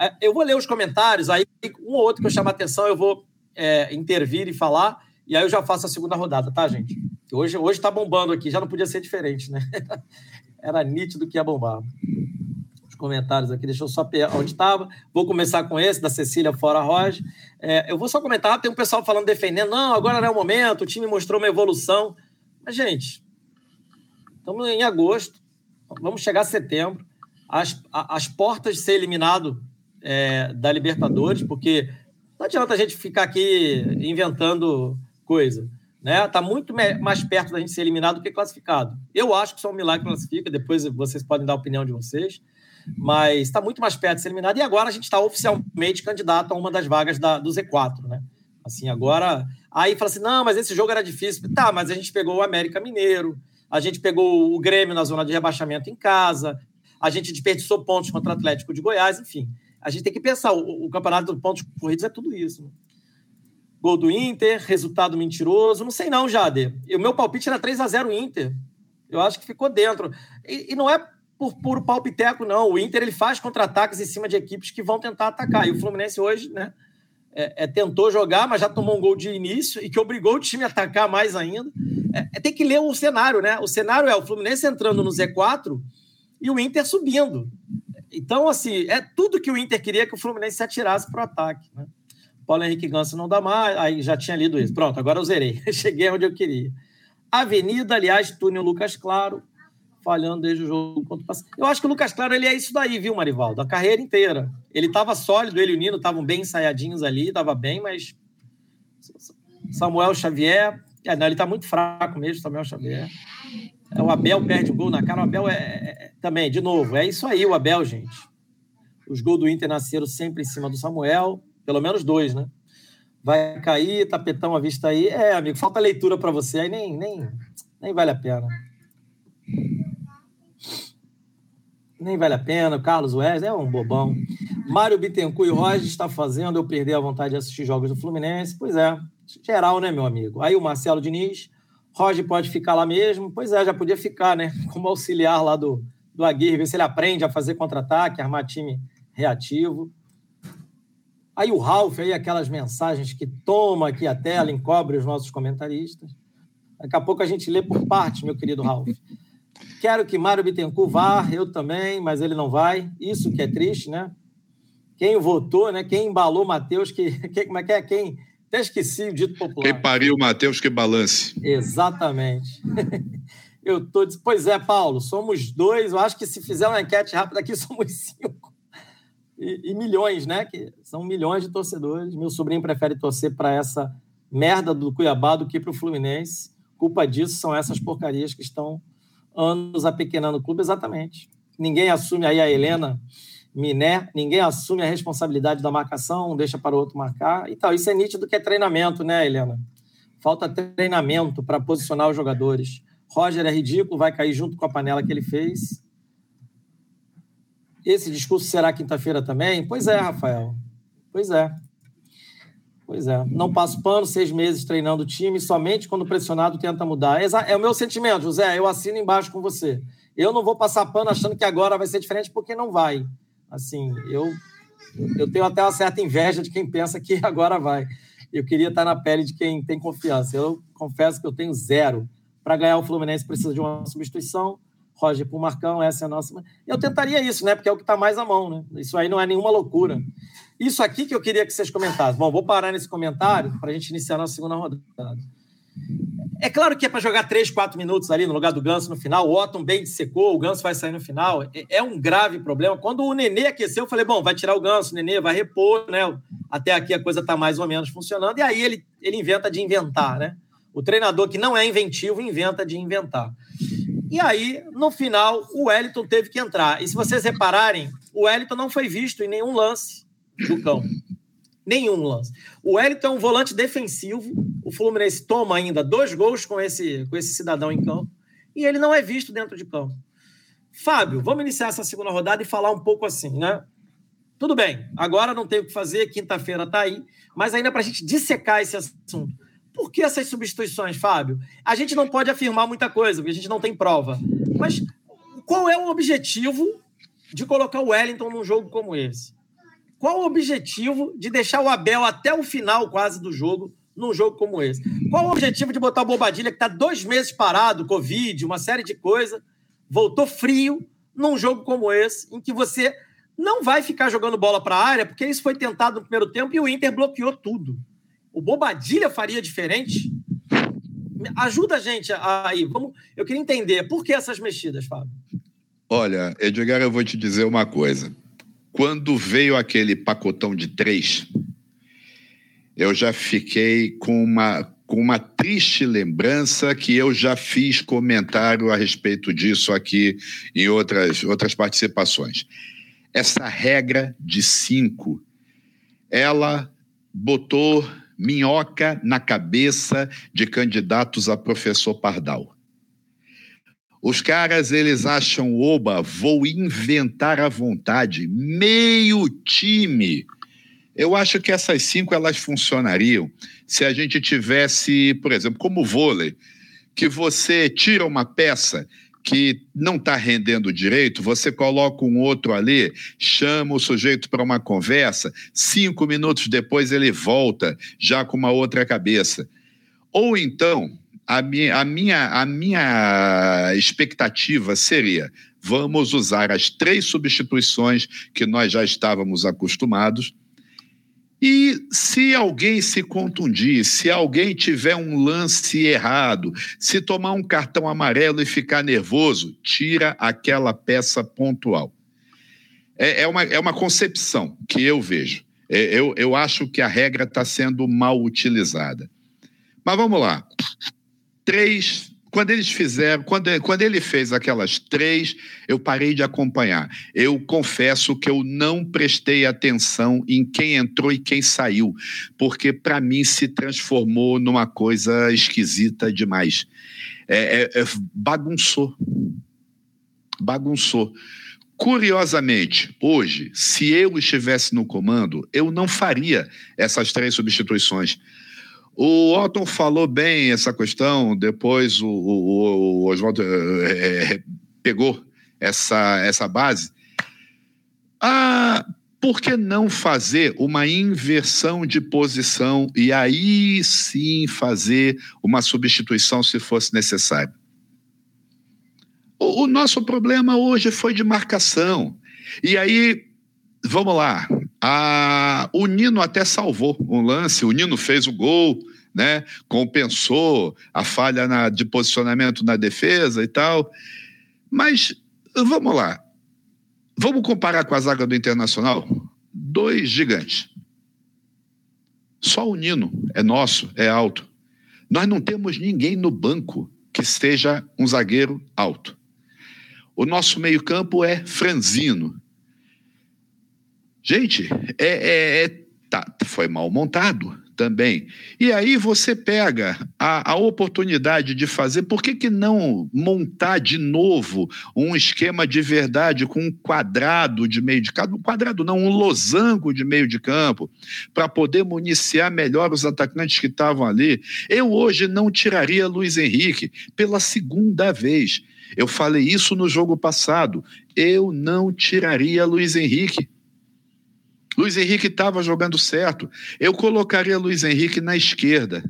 É, eu vou ler os comentários, aí um ou outro que eu chamo a atenção, eu vou é, intervir e falar, e aí eu já faço a segunda rodada, tá, gente? Hoje, hoje tá bombando aqui, já não podia ser diferente, né? <laughs> Era nítido que ia bombar. Os comentários aqui, deixa eu só pegar onde estava. Vou começar com esse, da Cecília Fora Roja. É, eu vou só comentar, tem um pessoal falando, defendendo, não, agora não é o momento, o time mostrou uma evolução. Mas, gente, estamos em agosto, vamos chegar a setembro, as, as portas de ser eliminado é, da Libertadores, porque não adianta a gente ficar aqui inventando coisa. Né? Tá muito mais perto da gente ser eliminado do que classificado. Eu acho que só um milagre classifica, depois vocês podem dar a opinião de vocês, mas está muito mais perto de ser eliminado e agora a gente está oficialmente candidato a uma das vagas da, do Z4, né? Assim, agora. Aí fala assim: não, mas esse jogo era difícil. Tá, mas a gente pegou o América Mineiro, a gente pegou o Grêmio na zona de rebaixamento em casa, a gente desperdiçou pontos contra o Atlético de Goiás, enfim. A gente tem que pensar: o, o campeonato de pontos corridos é tudo isso. Né? Gol do Inter, resultado mentiroso. Não sei não, Jader. O meu palpite era 3 a 0 Inter. Eu acho que ficou dentro. E, e não é por puro palpiteco, não. O Inter ele faz contra-ataques em cima de equipes que vão tentar atacar. E o Fluminense hoje, né? É, é, tentou jogar, mas já tomou um gol de início e que obrigou o time a atacar mais ainda. É, é, tem que ler o cenário, né? O cenário é o Fluminense entrando no Z4 e o Inter subindo. Então, assim, é tudo que o Inter queria que o Fluminense se atirasse para o ataque. Né? Paulo Henrique Ganso não dá mais, aí já tinha lido isso. Pronto, agora eu zerei. <laughs> Cheguei onde eu queria. Avenida, aliás, túnel Lucas Claro, falhando desde o jogo contra o. Eu acho que o Lucas Claro ele é isso daí, viu, Marivaldo? A carreira inteira. Ele estava sólido, ele e o Nino estavam bem ensaiadinhos ali, estava bem, mas Samuel Xavier É, não, ele está muito fraco mesmo, Samuel Xavier. É, o Abel perde um gol na cara. O Abel é, é, é, também, de novo, é isso aí, o Abel, gente. Os gols do Inter nasceram sempre em cima do Samuel, pelo menos dois, né? Vai cair, tapetão à vista aí. É, amigo, falta leitura para você, aí nem, nem, nem vale a pena. Nem vale a pena. Carlos Wesley é um bobão. Mário Bittencourt e Roger está fazendo eu perder a vontade de assistir jogos do Fluminense. Pois é, geral, né, meu amigo? Aí o Marcelo Diniz, Roger pode ficar lá mesmo. Pois é, já podia ficar, né? Como auxiliar lá do, do Aguirre, ver se ele aprende a fazer contra-ataque, armar time reativo. Aí o Ralf, aí aquelas mensagens que toma aqui a tela, encobre os nossos comentaristas. Daqui a pouco a gente lê por parte, meu querido Ralf. Quero que Mário Bittencourt vá, eu também, mas ele não vai. Isso que é triste, né? Quem votou, né? Quem embalou Matheus, que, que, como é que é? Quem. Até esqueci o dito popular. Quem pariu Matheus que balance. Exatamente. <laughs> Eu tô. Pois é, Paulo, somos dois. Eu acho que se fizer uma enquete rápida aqui, <laughs> somos cinco e, e, milhões, né? Que são milhões de torcedores. Meu sobrinho prefere torcer para essa merda do Cuiabá do que para o Fluminense. Culpa disso são essas porcarias que estão anos apequenando o clube, exatamente. Ninguém assume aí a Helena Miné, ninguém assume a responsabilidade da marcação, deixa para o outro marcar e tal. Isso é nítido que é treinamento, né, Helena? Falta treinamento para posicionar os jogadores. Roger é ridículo, vai cair junto com a panela que ele fez. Esse discurso será quinta-feira também? Pois é, Rafael. Pois é. Pois é. Não passo pano, seis meses treinando o time, somente quando pressionado tenta mudar. É o meu sentimento, José. Eu assino embaixo com você. Eu não vou passar pano achando que agora vai ser diferente, porque não vai. Assim, eu, eu tenho até uma certa inveja de quem pensa que <laughs> agora vai. Eu queria estar na pele de quem tem confiança. Eu confesso que eu tenho zero. Para ganhar o Fluminense precisa de uma substituição Roger para o Marcão, essa é a nossa. Eu tentaria isso, né? Porque é o que está mais à mão, né? Isso aí não é nenhuma loucura. Isso aqui que eu queria que vocês comentassem. Bom, vou parar nesse comentário para a gente iniciar a nossa segunda rodada. É claro que é para jogar três, quatro minutos ali no lugar do Ganso no final. O Otton bem secou, o Ganso vai sair no final. É, é um grave problema. Quando o Nenê aqueceu, eu falei: bom, vai tirar o Ganso, o Nenê vai repor, né? Até aqui a coisa está mais ou menos funcionando. E aí ele, ele inventa de inventar, né? O treinador que não é inventivo inventa de inventar. E aí, no final, o Wellington teve que entrar. E se vocês repararem, o Wellington não foi visto em nenhum lance do campo. Nenhum lance. O Wellington é um volante defensivo. O Fluminense toma ainda dois gols com esse, com esse cidadão em campo. E ele não é visto dentro de campo. Fábio, vamos iniciar essa segunda rodada e falar um pouco assim, né? Tudo bem, agora não tem o que fazer, quinta-feira está aí, mas ainda para a gente dissecar esse assunto. Por que essas substituições, Fábio? A gente não pode afirmar muita coisa, porque a gente não tem prova. Mas qual é o objetivo de colocar o Wellington num jogo como esse? Qual o objetivo de deixar o Abel até o final quase do jogo num jogo como esse? Qual o objetivo de botar o Bobadilha, que está dois meses parado, Covid, uma série de coisas, voltou frio num jogo como esse, em que você não vai ficar jogando bola para a área, porque isso foi tentado no primeiro tempo e o Inter bloqueou tudo o Bobadilha faria diferente? Ajuda a gente aí. Vamos, eu queria entender por que essas mexidas, Fábio. Olha, Edgar, eu vou te dizer uma coisa. Quando veio aquele pacotão de três, eu já fiquei com uma, com uma triste lembrança que eu já fiz comentário a respeito disso aqui em outras, outras participações. Essa regra de cinco, ela botou minhoca na cabeça de candidatos a professor Pardal. Os caras, eles acham, oba, vou inventar à vontade, meio time. Eu acho que essas cinco, elas funcionariam se a gente tivesse, por exemplo, como o vôlei, que você tira uma peça que não está rendendo direito, você coloca um outro ali, chama o sujeito para uma conversa, cinco minutos depois ele volta, já com uma outra cabeça. Ou então, a minha, a minha, a minha expectativa seria: vamos usar as três substituições que nós já estávamos acostumados e se alguém se contundir, se alguém tiver um lance errado, se tomar um cartão amarelo e ficar nervoso, tira aquela peça pontual. É, é uma, é uma concepção que eu vejo. É, eu, eu acho que a regra está sendo mal utilizada. Mas vamos lá. Três quando eles fizeram, quando, quando ele fez aquelas três, eu parei de acompanhar. Eu confesso que eu não prestei atenção em quem entrou e quem saiu, porque para mim se transformou numa coisa esquisita demais. É, é, é, bagunçou. Bagunçou. Curiosamente, hoje, se eu estivesse no comando, eu não faria essas três substituições o Otton falou bem essa questão, depois o, o, o Oswaldo é, pegou essa, essa base. Ah, por que não fazer uma inversão de posição e aí sim fazer uma substituição se fosse necessário? O, o nosso problema hoje foi de marcação. E aí, vamos lá, a, o Nino até salvou um lance, o Nino fez o gol, né? compensou a falha na, de posicionamento na defesa e tal. Mas vamos lá. Vamos comparar com a zaga do Internacional? Dois gigantes. Só o Nino é nosso, é alto. Nós não temos ninguém no banco que seja um zagueiro alto. O nosso meio-campo é franzino, Gente, é, é, é tá, foi mal montado também. E aí você pega a, a, oportunidade de fazer, por que, que não montar de novo um esquema de verdade com um quadrado de meio de campo, um quadrado não, um losango de meio de campo, para poder municiar melhor os atacantes que estavam ali. Eu hoje não tiraria Luiz Henrique pela segunda vez. Eu falei isso no jogo passado. Eu não tiraria Luiz Henrique Luiz Henrique estava jogando certo. Eu colocaria Luiz Henrique na esquerda.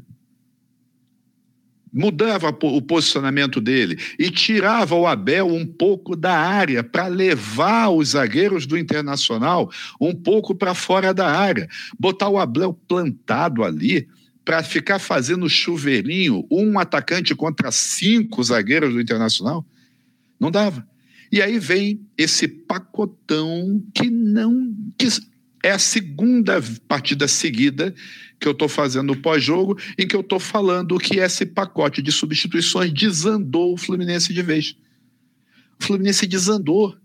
Mudava o posicionamento dele e tirava o Abel um pouco da área para levar os zagueiros do Internacional um pouco para fora da área. Botar o Abel plantado ali para ficar fazendo chuveirinho, um atacante contra cinco zagueiros do Internacional. Não dava. E aí vem esse pacotão que não. Que é a segunda partida seguida que eu estou fazendo pós-jogo, em que eu estou falando que esse pacote de substituições desandou o Fluminense de vez. O Fluminense desandou.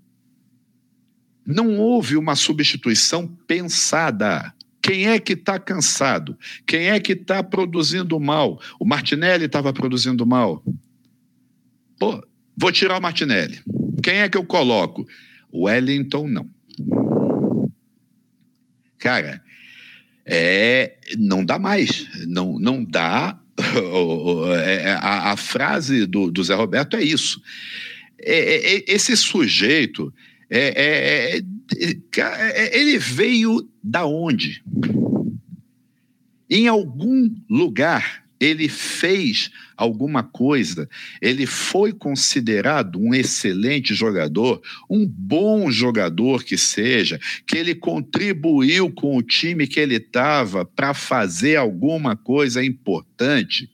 Não houve uma substituição pensada. Quem é que está cansado? Quem é que está produzindo mal? O Martinelli estava produzindo mal. Pô, vou tirar o Martinelli. Quem é que eu coloco? O Wellington não. Cara, é, não dá mais. Não, não dá. <laughs> É, a, a frase do, do Zé Roberto é isso. É, é, é esse sujeito, é, ele veio da onde? Em algum lugar ele fez alguma coisa, ele foi considerado um excelente jogador, um bom jogador que seja, que ele contribuiu com o time que ele estava para fazer alguma coisa importante.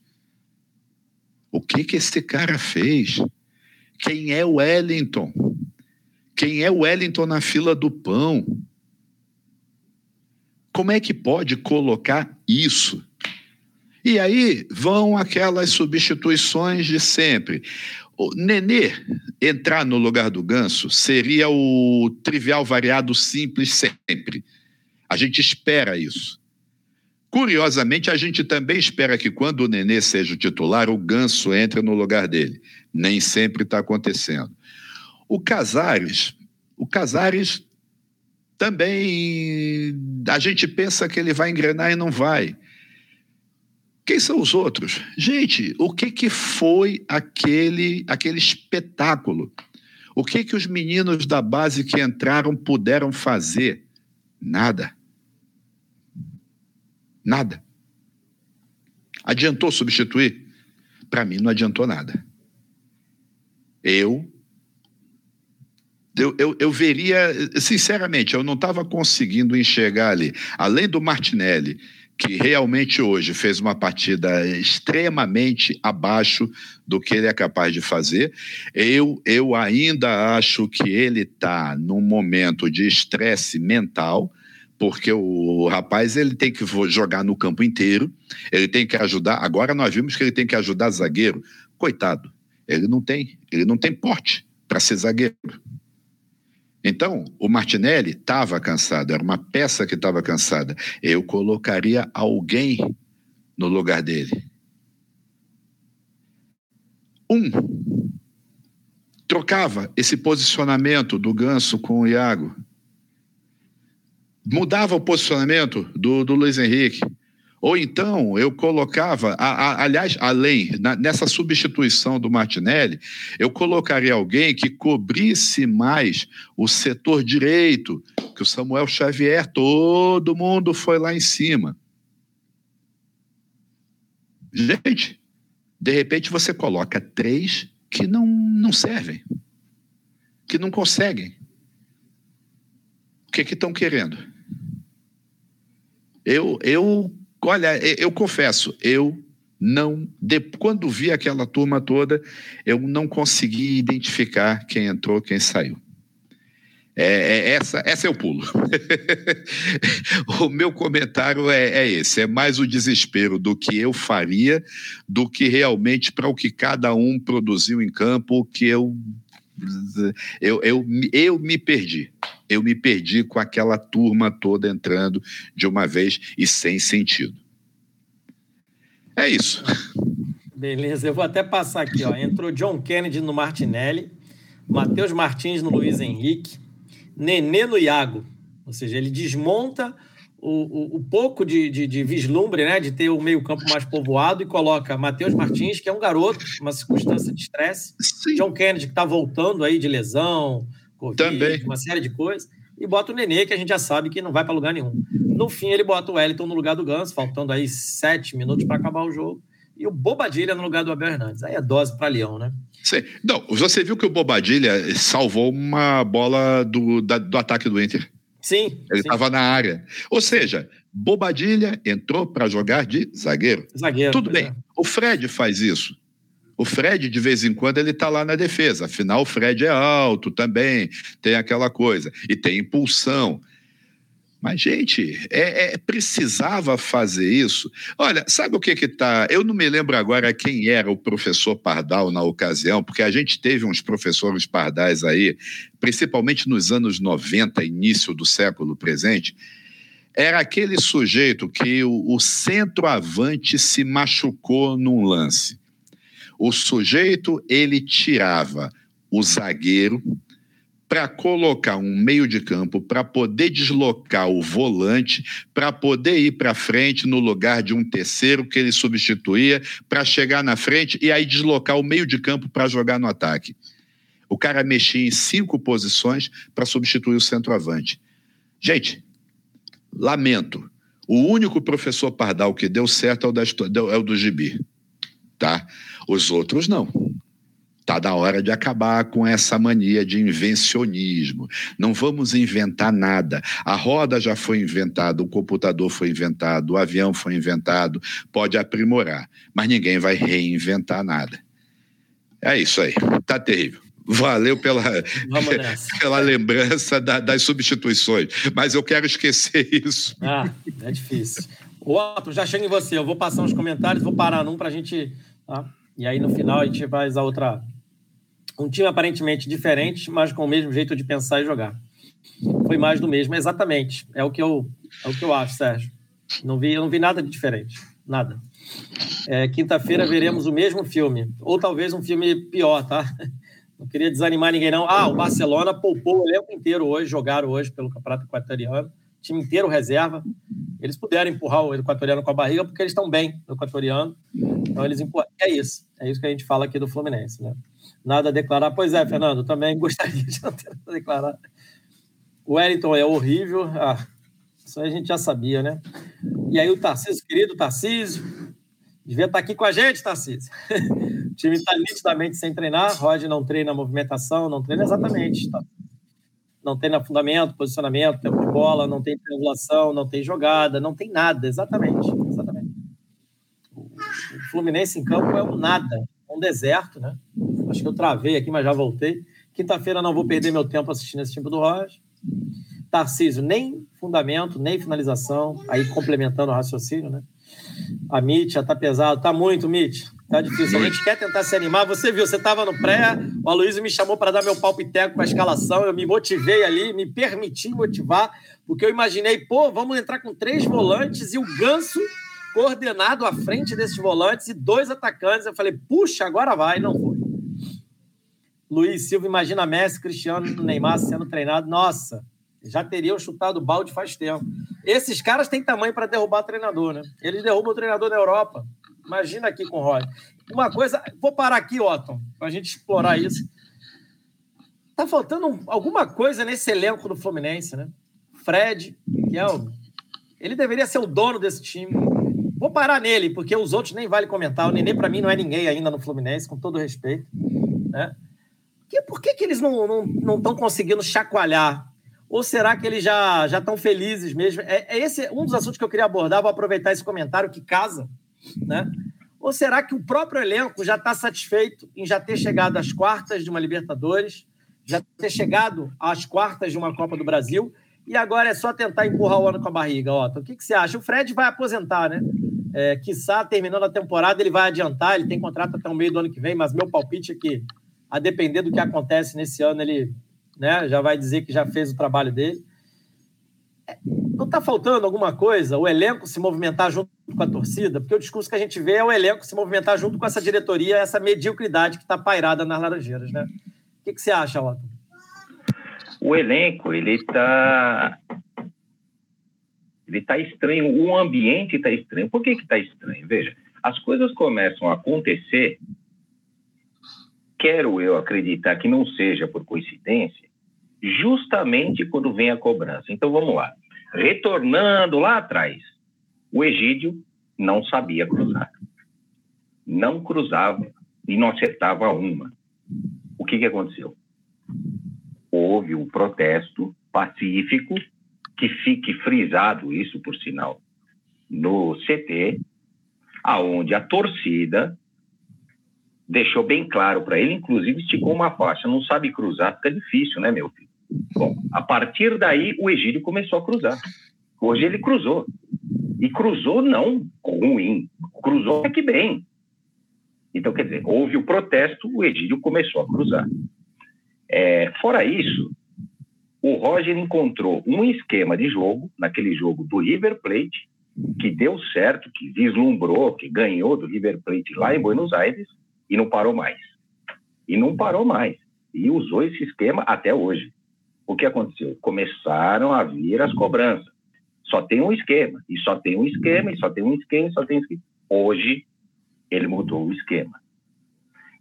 O que que esse cara fez? Quem é o Wellington? Quem é o Wellington na fila do pão? Como é que pode colocar isso? E aí vão aquelas substituições de sempre. O Nenê entrar no lugar do Ganso seria o trivial variado simples sempre. A gente espera isso. Curiosamente, a gente também espera que quando o Nenê seja o titular, o Ganso entre no lugar dele. Nem sempre está acontecendo. O Casares, o Casares também a gente pensa que ele vai engrenar e não vai. Quem são os outros? Gente, o que, que foi aquele, aquele espetáculo? O que, que os meninos da base que entraram puderam fazer? Nada. Nada. Adiantou substituir? Para mim, não adiantou nada. Eu, eu, eu, eu veria, sinceramente, eu não estava conseguindo enxergar ali, além do Martinelli que realmente hoje fez uma partida extremamente abaixo do que ele é capaz de fazer. Eu, eu ainda acho que ele está num momento de estresse mental, porque o rapaz ele tem que jogar no campo inteiro, ele tem que ajudar. Agora nós vimos que ele tem que ajudar zagueiro. Coitado, ele não tem, ele não tem porte para ser zagueiro. Então, o Martinelli estava cansado, era uma peça que estava cansada. Eu colocaria alguém no lugar dele. Um, trocava esse posicionamento do Ganso com o Iago mudava o posicionamento do, do Luiz Henrique. Ou então eu colocava, a, a, aliás, além, na, nessa substituição do Martinelli, eu colocaria alguém que cobrisse mais o setor direito, que o Samuel Xavier, todo mundo foi lá em cima. Gente, de repente você coloca três que não, não servem, que não conseguem. O que estão querendo? Eu, eu, olha, eu confesso, eu não, de, quando vi aquela turma toda, eu não consegui identificar quem entrou, quem saiu. É, é, essa, essa é o pulo. <laughs> o meu comentário é, é, esse: é mais o desespero do que eu faria do que realmente para o que cada um produziu em campo, o que eu eu, eu, eu me perdi. Eu me perdi com aquela turma toda entrando de uma vez e sem sentido. É isso. Beleza, eu vou até passar aqui. Ó. Entrou John Kennedy no Martinelli, Matheus Martins no Luiz Henrique, Nenê no Iago. Ou seja, ele desmonta o, o, o pouco de, de, de, vislumbre, né, de ter o meio-campo mais povoado e coloca Matheus Martins, que é um garoto, uma circunstância de estresse, John Kennedy, que está voltando aí de lesão, COVID, Também. uma série de coisas, e bota o Nenê, que a gente já sabe que não vai para lugar nenhum. No fim, ele bota o Wellington no lugar do Ganso, faltando aí sete minutos para acabar o jogo, e o Bobadilha no lugar do Abel Hernandes. Aí é dose para Leão, né? Sim. Não, você viu que o Bobadilha salvou uma bola do, da, do ataque do Inter. Sim. Ele estava na área. Ou seja, Bobadilha entrou para jogar de zagueiro. Zagueiro. Tudo bem. É. O Fred faz isso. O Fred, de vez em quando, ele está lá na defesa. Afinal, o Fred é alto também, tem aquela coisa. E tem impulsão. Mas, gente, é, é, precisava fazer isso. Olha, sabe o que que tá? Eu não me lembro agora quem era o professor Pardal na ocasião, porque a gente teve uns professores pardais aí, principalmente nos anos 90, início do século presente. Era aquele sujeito que o, o centroavante se machucou num lance. O sujeito, ele tirava o zagueiro, para colocar um meio de campo, para poder deslocar o volante, para poder ir para frente no lugar de um terceiro que ele substituía, para chegar na frente e aí deslocar o meio de campo para jogar no ataque. O cara mexia em cinco posições para substituir o centroavante. Gente, lamento. O único professor Pardal que deu certo é o, da, é o do Gibi. Tá? Os outros não. Está na hora de acabar com essa mania de invencionismo. Não vamos inventar nada. A roda já foi inventada, o computador foi inventado, o avião foi inventado, pode aprimorar, mas ninguém vai reinventar nada. É isso aí. Tá terrível. Valeu pela, <laughs> pela lembrança da, das substituições, mas eu quero esquecer isso. Ah, é difícil. Otto, já chega em você. Eu vou passar uns comentários, vou parar num para a gente. Tá? E aí, no final, a gente faz a outra, um time aparentemente diferente, mas com o mesmo jeito de pensar e jogar. Foi mais do mesmo, exatamente. É o que eu, é o que eu acho, Sérgio. Não vi, eu não vi nada de diferente, nada. É, Quinta-feira veremos o mesmo filme, ou talvez um filme pior, tá? <laughs> Não queria desanimar ninguém, não. Ah, o Barcelona poupou o elenco inteiro hoje, jogaram hoje pelo Campeonato Equatoriano, time inteiro reserva. Eles puderam empurrar o Equatoriano com a barriga porque eles estão bem no Equatoriano. Então eles empurram. É isso. É isso que a gente fala aqui do Fluminense, né? Nada a declarar. Pois é, Fernando, também <laughs> gostaria de não ter nada a declarar. O Wellington é horrível. Ah, isso a gente já sabia, né? E aí o Tarcísio, querido Tarcísio, devia estar aqui com a gente, Tarcísio. <laughs> o time está nitidamente sem treinar. Rod não treina movimentação, não treina exatamente. Tá? Não treina fundamento, posicionamento, tempo de bola, não tem triangulação, não tem jogada, não tem nada, exatamente. exatamente. O Fluminense em campo é um nada, um deserto, né? Acho que eu travei aqui, mas já voltei. Quinta-feira não vou perder meu tempo assistindo esse time do Roger. Tarcísio, nem fundamento, nem finalização. Aí complementando o raciocínio, né? A já tá pesado, tá muito, Mitch. Tá difícil. A gente quer tentar se animar. Você viu, você estava no pré, o Aloysio me chamou para dar meu palpiteco com a escalação. Eu me motivei ali, me permiti motivar, porque eu imaginei, pô, vamos entrar com três volantes e o Ganso coordenado à frente desses volantes e dois atacantes. Eu falei, puxa, agora vai. Não foi. Luiz Silva, imagina Messi, Cristiano, Neymar sendo treinado. Nossa, já teriam chutado balde faz tempo. Esses caras têm tamanho para derrubar treinador, né? Eles derrubam o treinador na Europa. Imagina aqui com o Roy. Uma coisa, vou parar aqui, Otton, para a gente explorar isso. Tá faltando alguma coisa nesse elenco do Fluminense, né? Fred, que é o, ele deveria ser o dono desse time. Vou parar nele, porque os outros nem vale comentar. O Nenê, para mim, não é ninguém ainda no Fluminense, com todo respeito. Né? Que, por que, que eles não estão não, não conseguindo chacoalhar? Ou será que eles já estão felizes mesmo? É, é, esse um dos assuntos que eu queria abordar. Vou aproveitar esse comentário que casa. Né? Ou será que o próprio elenco já está satisfeito em já ter chegado às quartas de uma Libertadores, já ter chegado às quartas de uma Copa do Brasil e agora é só tentar empurrar o ano com a barriga, Otto? O que, que você acha? O Fred vai aposentar, né? É, quiçá, terminando a temporada, ele vai adiantar, ele tem contrato até o meio do ano que vem, mas meu palpite é que, a depender do que acontece nesse ano, ele né, já vai dizer que já fez o trabalho dele. É, não está faltando alguma coisa? O elenco se movimentar junto com a torcida? Porque o discurso que a gente vê é o elenco se movimentar junto com essa diretoria, essa mediocridade que está pairada nas Laranjeiras, né? O que, que você acha, Otto? O elenco, ele está ele está estranho, o ambiente está estranho. Por que está estranho? Veja, as coisas começam a acontecer, quero eu acreditar que não seja por coincidência, justamente quando vem a cobrança. Então vamos lá. Retornando lá atrás, o Egídio não sabia cruzar. Não cruzava e não acertava uma. O que, que aconteceu? Houve um protesto pacífico que fique frisado isso, por sinal, no CT, aonde a torcida deixou bem claro para ele, inclusive esticou uma faixa, não sabe cruzar, fica difícil, né, meu filho? Bom, a partir daí o Egídio começou a cruzar. Hoje ele cruzou. E cruzou não ruim, cruzou que bem. Então, quer dizer, houve o protesto, o Egídio começou a cruzar. É, fora isso, o Roger encontrou um esquema de jogo, naquele jogo do River Plate, que deu certo, que vislumbrou, que ganhou do River Plate lá em Buenos Aires e não parou mais. E não parou mais. E usou esse esquema até hoje. O que aconteceu? Começaram a vir as cobranças. Só tem um esquema, e só tem um esquema, e só tem um esquema, e só tem um esquema. Hoje, ele mudou o esquema.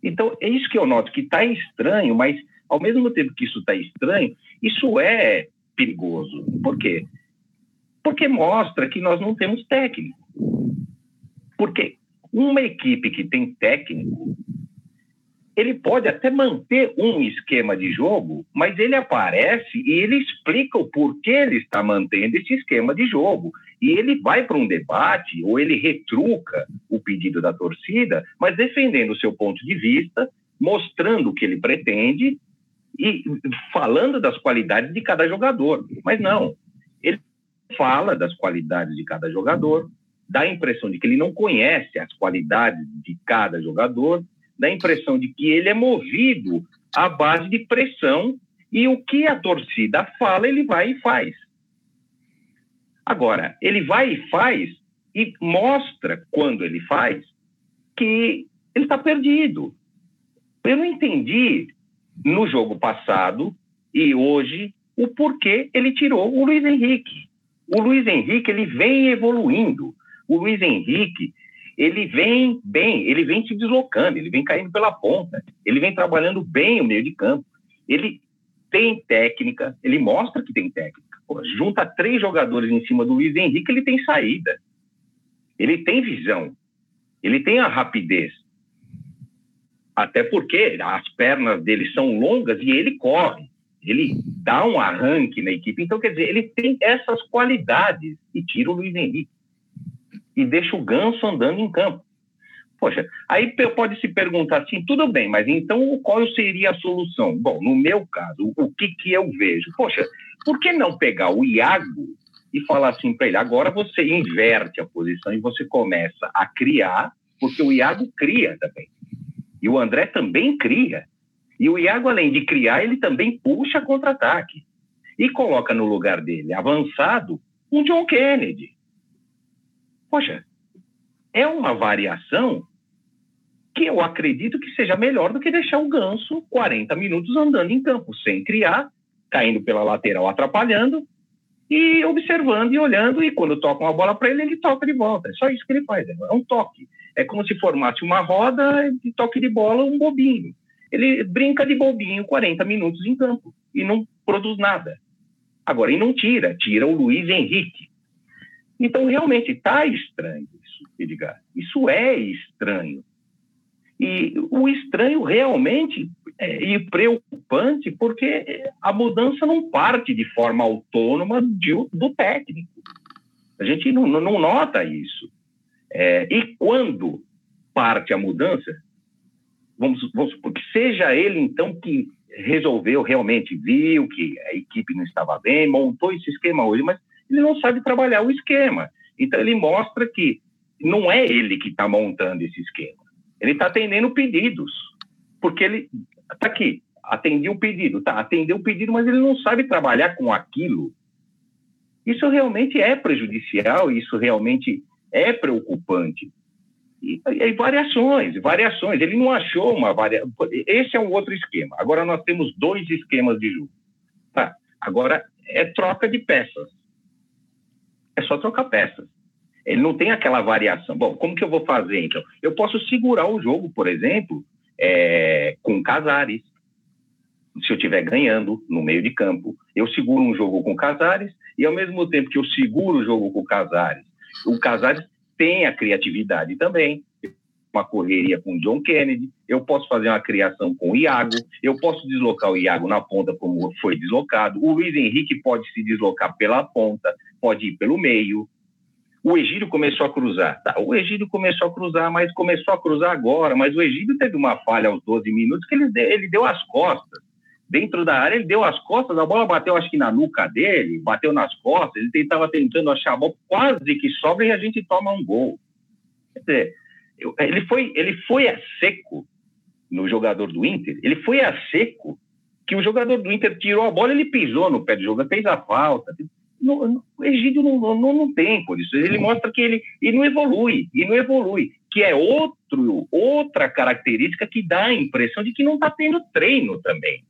Então, é isso que eu noto, que está estranho, mas ao mesmo tempo que isso está estranho, isso é perigoso. Por quê? Porque mostra que nós não temos técnico. Porque uma equipe que tem técnico, ele pode até manter um esquema de jogo, mas ele aparece e ele explica o porquê ele está mantendo esse esquema de jogo. E ele vai para um debate ou ele retruca o pedido da torcida, mas defendendo o seu ponto de vista, mostrando o que ele pretende e falando das qualidades de cada jogador. Mas não, ele fala das qualidades de cada jogador, dá a impressão de que ele não conhece as qualidades de cada jogador, dá a impressão de que ele é movido à base de pressão e o que a torcida fala, ele vai e faz. Agora, ele vai e faz e mostra, quando ele faz, que ele está perdido. Eu não entendi no jogo passado e hoje o porquê ele tirou o Luiz Henrique. O Luiz Henrique ele vem evoluindo. O Luiz Henrique ele vem bem, ele vem se deslocando, ele vem caindo pela ponta, ele vem trabalhando bem o meio de campo. Ele tem técnica, ele mostra que tem técnica. Pô, junta três jogadores em cima do Luiz Henrique, ele tem saída. Ele tem visão. Ele tem a rapidez. Até porque as pernas dele são longas e ele corre. Ele dá um arranque na equipe. Então, quer dizer, ele tem essas qualidades e tira o Luiz Henrique. E deixa o Ganso andando em campo. Poxa, aí pode se perguntar assim, tudo bem, mas então qual seria a solução? Bom, no meu caso, o que, que eu vejo? Poxa, por que não pegar o Iago e falar assim para ele: agora você inverte a posição e você começa a criar, porque o Iago cria também. E o André também cria. E o Iago, além de criar, ele também puxa contra-ataque. E coloca no lugar dele, avançado, um John Kennedy. Poxa, é uma variação que eu acredito que seja melhor do que deixar o Ganso 40 minutos andando em campo, sem criar, caindo pela lateral, atrapalhando, e observando e olhando, e quando toca uma bola para ele, ele toca de volta. É só isso que ele faz, é um toque. É como se formasse uma roda de toque de bola, um bobinho. Ele brinca de bobinho 40 minutos em campo e não produz nada. Agora, e não tira, tira o Luiz Henrique. Então, realmente, está estranho isso, Edgar. Isso é estranho. E o estranho realmente é, e preocupante, porque a mudança não parte de forma autônoma de, do técnico. A gente não, não nota isso. É, e quando parte a mudança, vamos, vamos supor que seja ele, então, que resolveu realmente, viu que a equipe não estava bem, montou esse esquema hoje, mas ele não sabe trabalhar o esquema. Então, ele mostra que não é ele que está montando esse esquema. Ele está atendendo pedidos, porque ele está aqui, atendeu o pedido, tá, atendeu o pedido, mas ele não sabe trabalhar com aquilo. Isso realmente é prejudicial, isso realmente é preocupante. E, e, variações, variações. Ele não achou uma variação. Esse é um outro esquema. Agora nós temos dois esquemas de jogo. Tá. Agora é troca de peças. É só trocar peças. Ele não tem aquela variação. Bom, como que eu vou fazer então? Eu posso segurar o jogo, por exemplo, é, com Casares. Se eu estiver ganhando no meio de campo, eu seguro um jogo com Casares e ao mesmo tempo que eu seguro o jogo com Casares, o Casares tem a criatividade também. Uma correria com John Kennedy, eu posso fazer uma criação com o Iago, eu posso deslocar o Iago na ponta como foi deslocado, o Luiz Henrique pode se deslocar pela ponta, pode ir pelo meio, o Egídio começou a cruzar. Tá, o Egídio começou a cruzar, mas começou a cruzar agora. Mas o Egídio teve uma falha aos 12 minutos que ele, ele deu as costas dentro da área, ele deu as costas, a bola bateu, acho que na nuca dele, bateu nas costas, ele estava tentando achar a bola, quase que sobra e a gente toma um gol. Quer dizer, ele foi, ele foi a seco no jogador do Inter, ele foi a seco que o jogador do Inter tirou a bola, ele pisou no pé do jogador, fez a falta. No, o Egídio não, não, não tem por isso. Ele mostra que ele e não evolui, e não evolui, que é outro, outra característica que dá a impressão de que não está tendo treino também.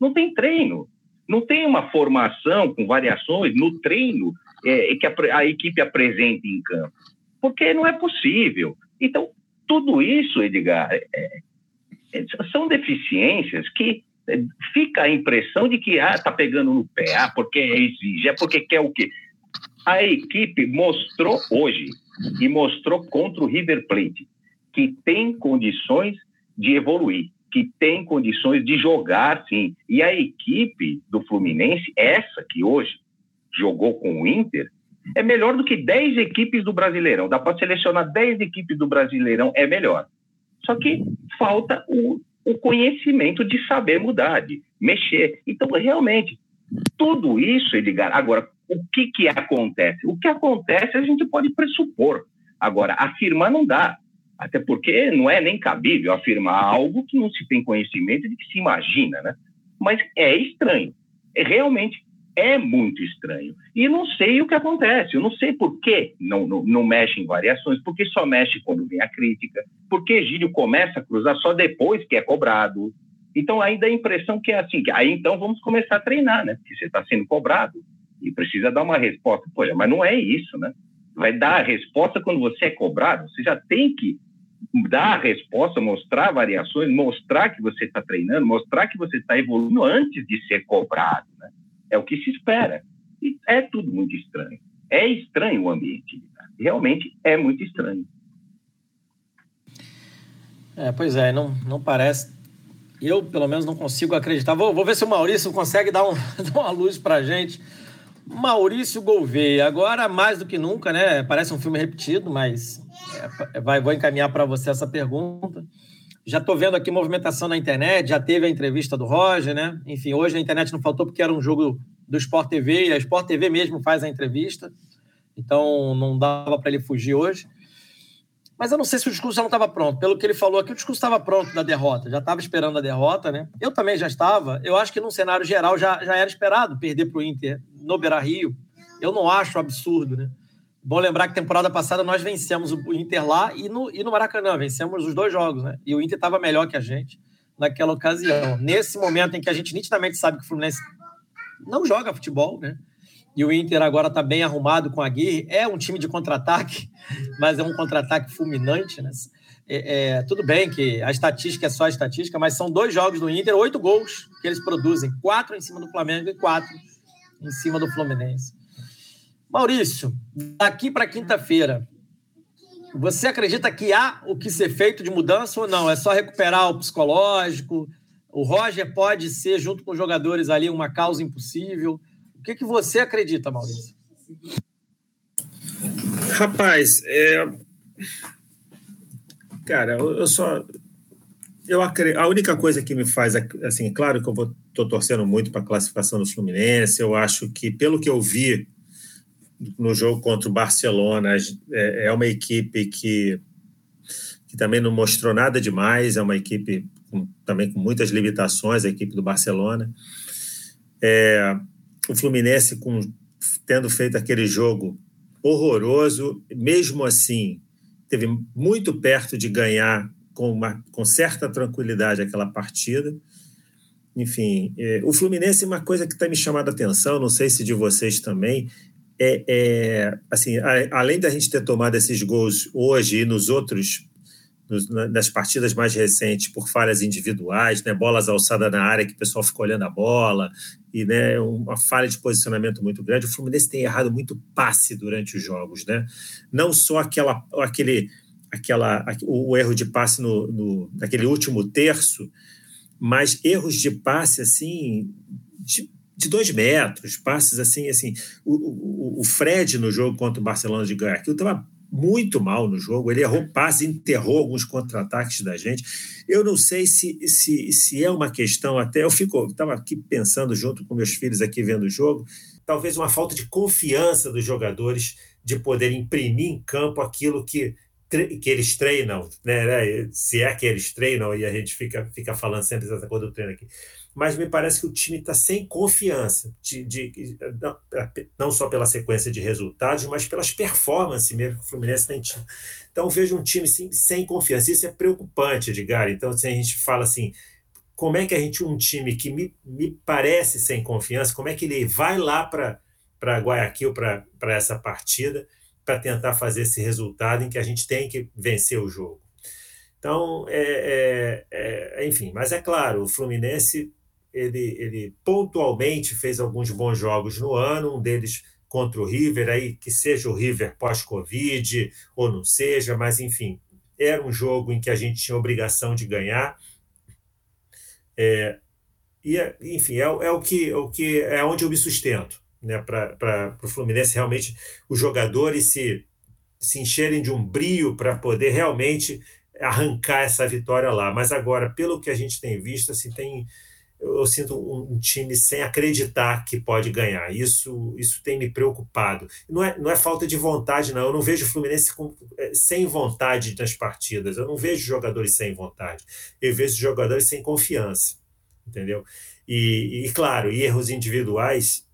Não tem treino. Não tem uma formação com variações no treino é, que a, a equipe apresenta em campo. Porque não é possível. Então, tudo isso, Edgar, é, é, são deficiências que é, fica a impressão de que ah, tá pegando no pé, ah, porque exige, é porque quer o quê? A equipe mostrou hoje e mostrou contra o River Plate que tem condições de evoluir que tem condições de jogar, sim. E a equipe do Fluminense, essa que hoje jogou com o Inter, é melhor do que 10 equipes do Brasileirão. Dá para selecionar 10 equipes do Brasileirão, é melhor. Só que falta o, o conhecimento de saber mudar, de mexer. Então, realmente, tudo isso, Edgar. Agora, o que, que acontece? O que acontece a gente pode pressupor. Agora, afirmar não dá. Até porque não é nem cabível afirmar algo que não se tem conhecimento de que se imagina, né? Mas é estranho. É, realmente é muito estranho. E não sei o que acontece, eu não sei por que não, não, não mexe em variações, porque só mexe quando vem a crítica, porque Gílio começa a cruzar só depois que é cobrado. Então dá a impressão que é assim, que aí então vamos começar a treinar, né? Porque você está sendo cobrado e precisa dar uma resposta. Poxa, mas não é isso, né? Vai dar a resposta quando você é cobrado, você já tem que dar a resposta, mostrar variações, mostrar que você está treinando, mostrar que você está evoluindo antes de ser cobrado. Né? É o que se espera. E é tudo muito estranho. É estranho o ambiente. Realmente é muito estranho. É, pois é, não, não parece. Eu, pelo menos, não consigo acreditar. Vou, vou ver se o Maurício consegue dar, um, <laughs> dar uma luz para gente. Maurício Gouveia, agora mais do que nunca, né? Parece um filme repetido, mas é, vai, vou encaminhar para você essa pergunta. Já estou vendo aqui movimentação na internet, já teve a entrevista do Roger, né? Enfim, hoje a internet não faltou porque era um jogo do Sport TV, e a Sport TV mesmo faz a entrevista, então não dava para ele fugir hoje. Mas eu não sei se o discurso já não estava pronto. Pelo que ele falou aqui, o discurso estava pronto da derrota, já estava esperando a derrota, né? Eu também já estava. Eu acho que num cenário geral já, já era esperado perder para o Inter no Beira Rio. Eu não acho absurdo, né? Bom lembrar que temporada passada nós vencemos o Inter lá e no, e no Maracanã, vencemos os dois jogos, né? E o Inter estava melhor que a gente naquela ocasião. Nesse momento em que a gente nitidamente sabe que o Fluminense não joga futebol, né? E o Inter agora está bem arrumado com a Aguirre. É um time de contra-ataque, <laughs> mas é um contra-ataque fulminante, né? É, é, tudo bem que a estatística é só a estatística, mas são dois jogos do Inter, oito gols que eles produzem, quatro em cima do Flamengo e quatro em cima do Fluminense. Maurício, daqui para quinta-feira, você acredita que há o que ser feito de mudança ou não? É só recuperar o psicológico? O Roger pode ser, junto com os jogadores ali, uma causa impossível? O que, que você acredita, Maurício? Rapaz, é... cara, eu só. Eu acredito, a única coisa que me faz, assim, claro que eu estou torcendo muito para a classificação do Fluminense. Eu acho que, pelo que eu vi no jogo contra o Barcelona. É, é uma equipe que, que também não mostrou nada demais, é uma equipe com, também com muitas limitações, a equipe do Barcelona. É, o Fluminense, com, tendo feito aquele jogo horroroso, mesmo assim, teve muito perto de ganhar com, uma, com certa tranquilidade aquela partida. Enfim, é, o Fluminense, uma coisa que está me chamando a atenção, não sei se de vocês também, é, é, assim, a, além da gente ter tomado esses gols hoje e nos outros, nos, nas partidas mais recentes, por falhas individuais, né, bolas alçadas na área que o pessoal ficou olhando a bola, e né, uma falha de posicionamento muito grande, o Fluminense tem errado muito passe durante os jogos. Né? Não só aquela, aquele, aquela, o, o erro de passe no, no, naquele último terço, mas erros de passe assim. De, de dois metros, passes assim, assim. O, o, o Fred no jogo contra o Barcelona de Guayaquil estava muito mal no jogo, ele errou passes, enterrou alguns contra-ataques da gente. Eu não sei se, se, se é uma questão até, eu fico, estava aqui pensando junto com meus filhos aqui vendo o jogo, talvez uma falta de confiança dos jogadores de poder imprimir em campo aquilo que que eles treinam, né? Se é que eles treinam, e a gente fica, fica falando sempre dessa coisa do treino aqui mas me parece que o time está sem confiança, de, de, não, não, só pela sequência de resultados, mas pelas performances mesmo que o Fluminense tem tido. Então, vejo um time sim, sem confiança. Isso é preocupante, Edgar. Então, se a gente fala assim, como é que a gente, um time que me, me parece sem confiança, como é que ele vai lá para Guayaquil, para essa partida, para tentar fazer esse resultado em que a gente tem que vencer o jogo? Então, é, é, é, enfim, mas é claro, o Fluminense ele, ele pontualmente fez alguns bons jogos no ano, um deles contra o River, aí que seja o River pós-Covid ou não seja, mas enfim, era um jogo em que a gente tinha obrigação de ganhar. É, e, enfim, é, é, o que, é o que é onde eu me sustento. Né, para o Fluminense, realmente, os jogadores se, se encherem de um brio para poder realmente arrancar essa vitória lá. Mas agora, pelo que a gente tem visto, assim, tem, eu, sinto um, um, time sem acreditar que pode ganhar. Isso, isso tem me preocupado. Não é, não é falta de vontade, não. Eu não vejo o Fluminense com, é, sem vontade nas partidas. Eu não vejo jogadores sem vontade. Eu vejo jogadores sem confiança. Entendeu? E, e claro, erros individuais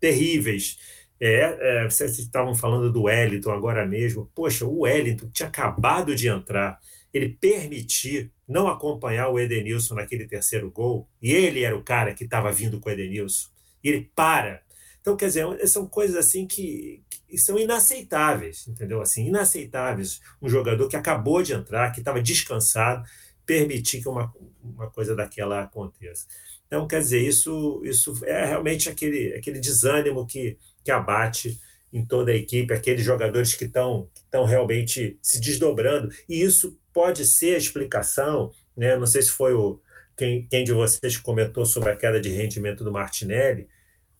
terríveis. É, é, vocês estavam falando do Wellington agora mesmo. Poxa, o Wellington tinha acabado de entrar ele permitir não acompanhar o Edenilson naquele terceiro gol, e ele era o cara que estava vindo com o Edenilson, e ele para. Então, quer dizer, são coisas assim que, que são inaceitáveis, entendeu? Assim, inaceitáveis. Um jogador que acabou de entrar, que estava descansado, permitir que uma, uma coisa daquela aconteça. Então, quer dizer, isso, isso é realmente aquele, aquele desânimo que, que abate em toda a equipe, aqueles jogadores que estão realmente se desdobrando. E isso pode ser a explicação, né? não sei se foi o, quem, quem de vocês comentou sobre a queda de rendimento do Martinelli.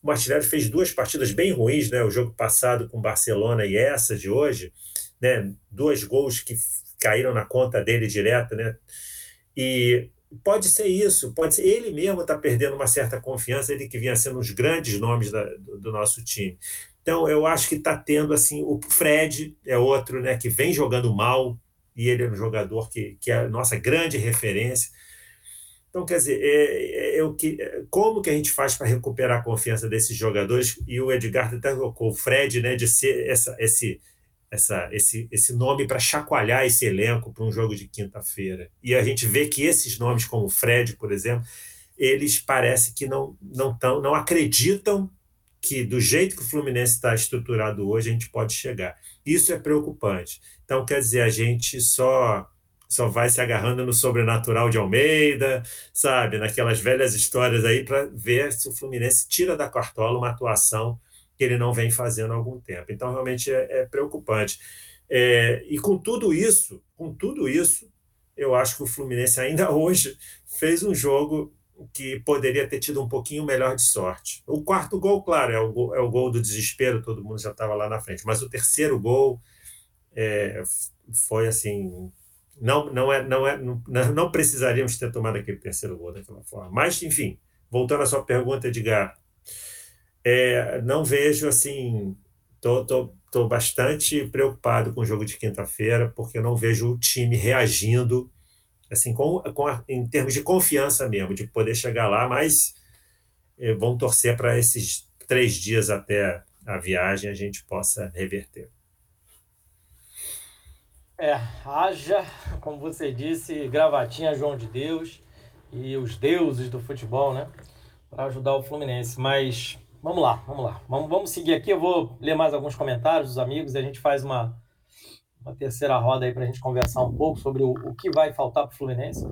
O Martinelli fez duas partidas bem ruins, né? o jogo passado com Barcelona e essa de hoje, né? dois gols que caíram na conta dele direto. Né? E pode ser isso, pode ser ele mesmo está perdendo uma certa confiança, ele que vinha sendo os grandes nomes da, do, do, nosso time. Então eu acho que está tendo assim, o Fred é outro, né, que vem jogando mal e ele é um jogador que, que é a nossa grande referência. Então, quer dizer, é, é, é o que, é, como que a gente faz para recuperar a confiança desses jogadores? E o Edgar até colocou o Fred, né, de ser essa, esse, essa, esse, esse nome para chacoalhar esse elenco para um jogo de quinta-feira. E a gente vê que esses nomes, como o Fred, por exemplo, eles parece que não, não, tão, não acreditam que do jeito que o Fluminense está estruturado hoje, a gente pode chegar. Isso é preocupante. Então, quer dizer, a gente só só vai se agarrando no sobrenatural de Almeida, sabe, naquelas velhas histórias aí para ver se o Fluminense tira da cartola uma atuação que ele não vem fazendo há algum tempo. Então, realmente é, é preocupante. É, e com tudo isso, com tudo isso, eu acho que o Fluminense ainda <laughs> hoje fez um jogo que poderia ter tido um pouquinho melhor de sorte. O quarto gol, claro, é o gol, é o gol do desespero, todo mundo já estava lá na frente, mas o terceiro gol é, foi assim. Não, não, é, não, é, não, não precisaríamos ter tomado aquele terceiro gol daquela forma. Mas, enfim, voltando à sua pergunta, Edgar, é, não vejo assim. Tô, tô, tô bastante preocupado com o jogo de quinta-feira, porque eu não vejo o time reagindo, assim, com, com a, em termos de confiança mesmo, de poder chegar lá, mas é, vamos torcer para esses três dias até a viagem a gente possa reverter. É, haja, como você disse, gravatinha João de Deus e os deuses do futebol, né? Para ajudar o Fluminense. Mas Vamos lá, vamos lá. Vamos, vamos seguir aqui. Eu vou ler mais alguns comentários dos amigos e a gente faz uma, uma terceira roda aí para a gente conversar um pouco sobre o, o que vai faltar para o Fluminense.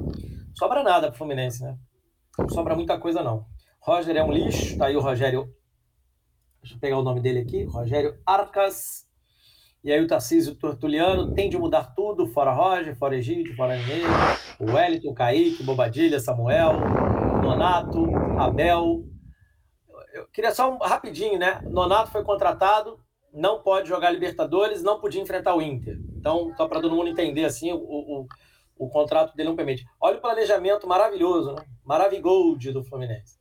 Sobra nada para o Fluminense, né? Não sobra muita coisa, não. Roger é um lixo, tá aí o Rogério. Deixa eu pegar o nome dele aqui. Rogério Arcas. E aí o Tarcísio Tortuliano tem de mudar tudo, fora Roger, fora Egídio, fora Mineiro, o Wellington, Kaique, Bobadilha, Samuel, Donato, Abel, eu queria só um, rapidinho, né? Nonato foi contratado, não pode jogar Libertadores, não podia enfrentar o Inter. Então, só para todo mundo entender assim, o, o, o, contrato dele não permite. Olha o planejamento maravilhoso, né? Maravigold do Fluminense.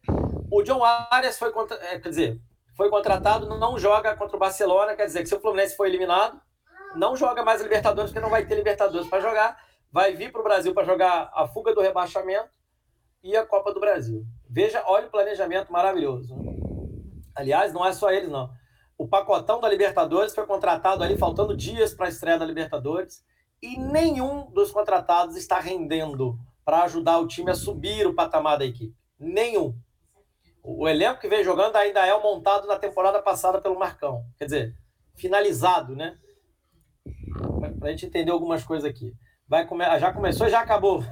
O John Arias foi, contra, é, quer dizer, foi contratado, não joga contra o Barcelona, quer dizer que se o Fluminense for eliminado, não joga mais Libertadores, porque não vai ter Libertadores para jogar, vai vir para o Brasil para jogar a fuga do rebaixamento e a Copa do Brasil. Veja, olha o planejamento maravilhoso. Aliás, não é só eles, não. O pacotão da Libertadores foi contratado ali, faltando dias para a estreia da Libertadores, e nenhum dos contratados está rendendo para ajudar o time a subir o patamar da equipe. Nenhum. O elenco que vem jogando ainda é o montado na temporada passada pelo Marcão. Quer dizer, finalizado, né? Para a gente entender algumas coisas aqui. Vai come... Já começou e já acabou.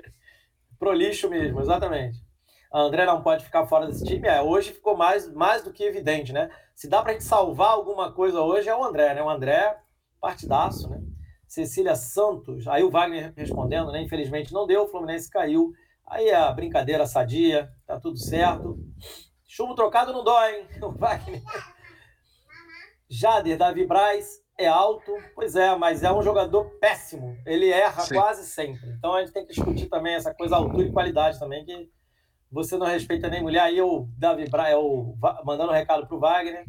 <laughs> Pro lixo mesmo, exatamente. André não pode ficar fora desse time. É, hoje ficou mais, mais do que evidente, né? Se dá para a gente salvar alguma coisa hoje, é o André, né? O André, partidaço, né? Cecília Santos, aí o Wagner respondendo, né? Infelizmente não deu, o Fluminense caiu. Aí a brincadeira sadia, tá tudo certo. Chumbo trocado não dói, hein? <laughs> O Wagner. Jader, Davi Braz, é alto, pois é, mas é um jogador péssimo. Ele erra Sim. quase sempre. Então a gente tem que discutir também essa coisa altura e qualidade também, que você não respeita nem mulher. Aí eu, Davi Bra, eu mandando um recado pro Wagner.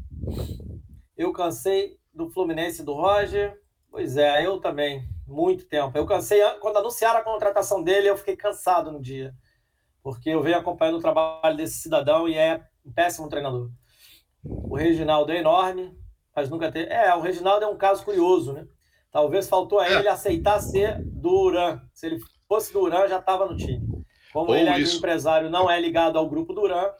Eu cansei do Fluminense do Roger. Pois é, eu também. Muito tempo. Eu cansei, quando anunciaram a contratação dele, eu fiquei cansado no dia. Porque eu venho acompanhando o trabalho desse cidadão e é um péssimo treinador. O Reginaldo é enorme, mas nunca teve. É, o Reginaldo é um caso curioso, né? Talvez faltou a é. ele aceitar ser Duran. Se ele fosse Duran, já estava no time. Como Ou ele é isso. empresário, não é ligado ao grupo Duran,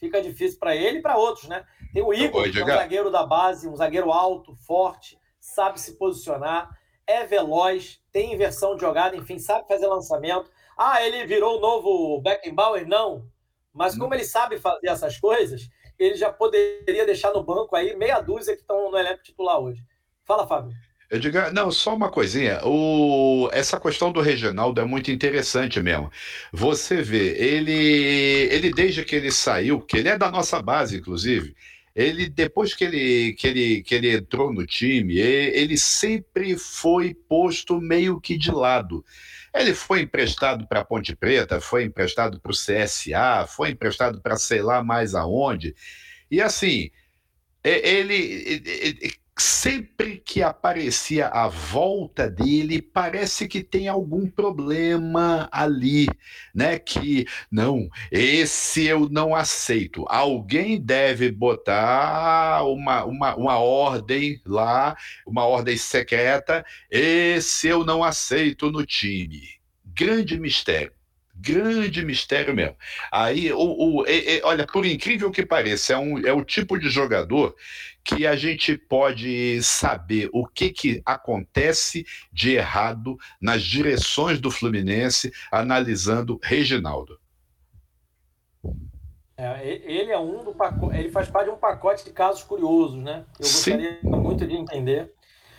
fica difícil para ele e para outros, né? Tem o Igor, que é um zagueiro da base, um zagueiro alto, forte, sabe se posicionar, é veloz, tem inversão de jogada, enfim, sabe fazer lançamento. Ah, ele virou o novo Beckenbauer? Não. Mas como ele sabe fazer essas coisas, ele já poderia deixar no banco aí meia dúzia que estão no elenco titular hoje. Fala, Fábio. Eu digo, não, só uma coisinha. O, essa questão do Reginaldo é muito interessante mesmo. Você vê, ele, ele desde que ele saiu, que ele é da nossa base, inclusive, ele depois que ele, que ele, que ele entrou no time, ele sempre foi posto meio que de lado. Ele foi emprestado para Ponte Preta, foi emprestado para o CSA, foi emprestado para sei lá mais aonde. E assim, ele, ele, sempre que aparecia a volta dele, parece que tem algum problema ali, né? Que não, esse eu não aceito. Alguém deve botar uma, uma, uma ordem lá, uma ordem secreta. Esse eu não aceito no time. Grande mistério. Grande mistério mesmo. Aí, o, o olha, por incrível que pareça, é, um, é o tipo de jogador que a gente pode saber o que, que acontece de errado nas direções do Fluminense, analisando Reginaldo. É, ele é um do pacote, ele faz parte de um pacote de casos curiosos, né? Eu gostaria Sim. muito de entender.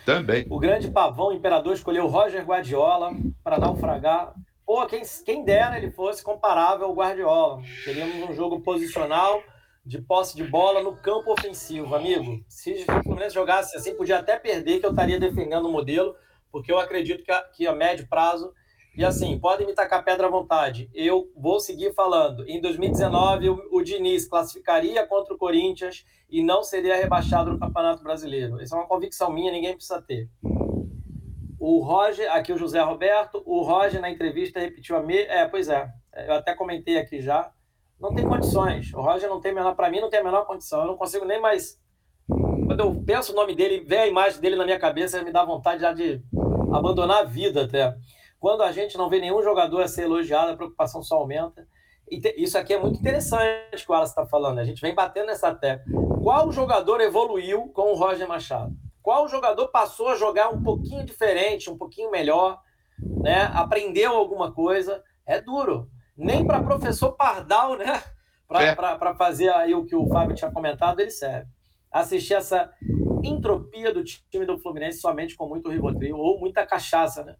Também. O grande pavão o imperador escolheu Roger Guardiola para naufragar. Pô, quem, quem dera ele fosse comparável ao Guardiola. Teríamos um jogo posicional de posse de bola no campo ofensivo, amigo. Se o Fluminense jogasse assim, podia até perder, que eu estaria defendendo o modelo, porque eu acredito que a, que a médio prazo. E assim, podem me tacar pedra à vontade. Eu vou seguir falando. Em 2019, o, o Diniz classificaria contra o Corinthians e não seria rebaixado no Campeonato Brasileiro. Essa é uma convicção minha, ninguém precisa ter. O Roger, aqui o José Roberto, o Roger na entrevista repetiu a me... É, pois é, eu até comentei aqui já não tem condições. O Roger não tem menor, para mim, não tem a menor condição. Eu não consigo nem mais. Quando eu penso o nome dele, vê a imagem dele na minha cabeça, me dá vontade já de abandonar a vida até. Quando a gente não vê nenhum jogador a ser elogiado, a preocupação só aumenta. E isso aqui é muito interessante que o Alas está falando. A gente vem batendo nessa tecla. Qual jogador evoluiu com o Roger Machado? Qual jogador passou a jogar um pouquinho diferente, um pouquinho melhor, né? Aprendeu alguma coisa? É duro nem para professor Pardal, né? Para é. fazer aí o que o Fábio tinha comentado, ele serve. Assistir essa entropia do time do Fluminense somente com muito Rivotril ou muita cachaça, né?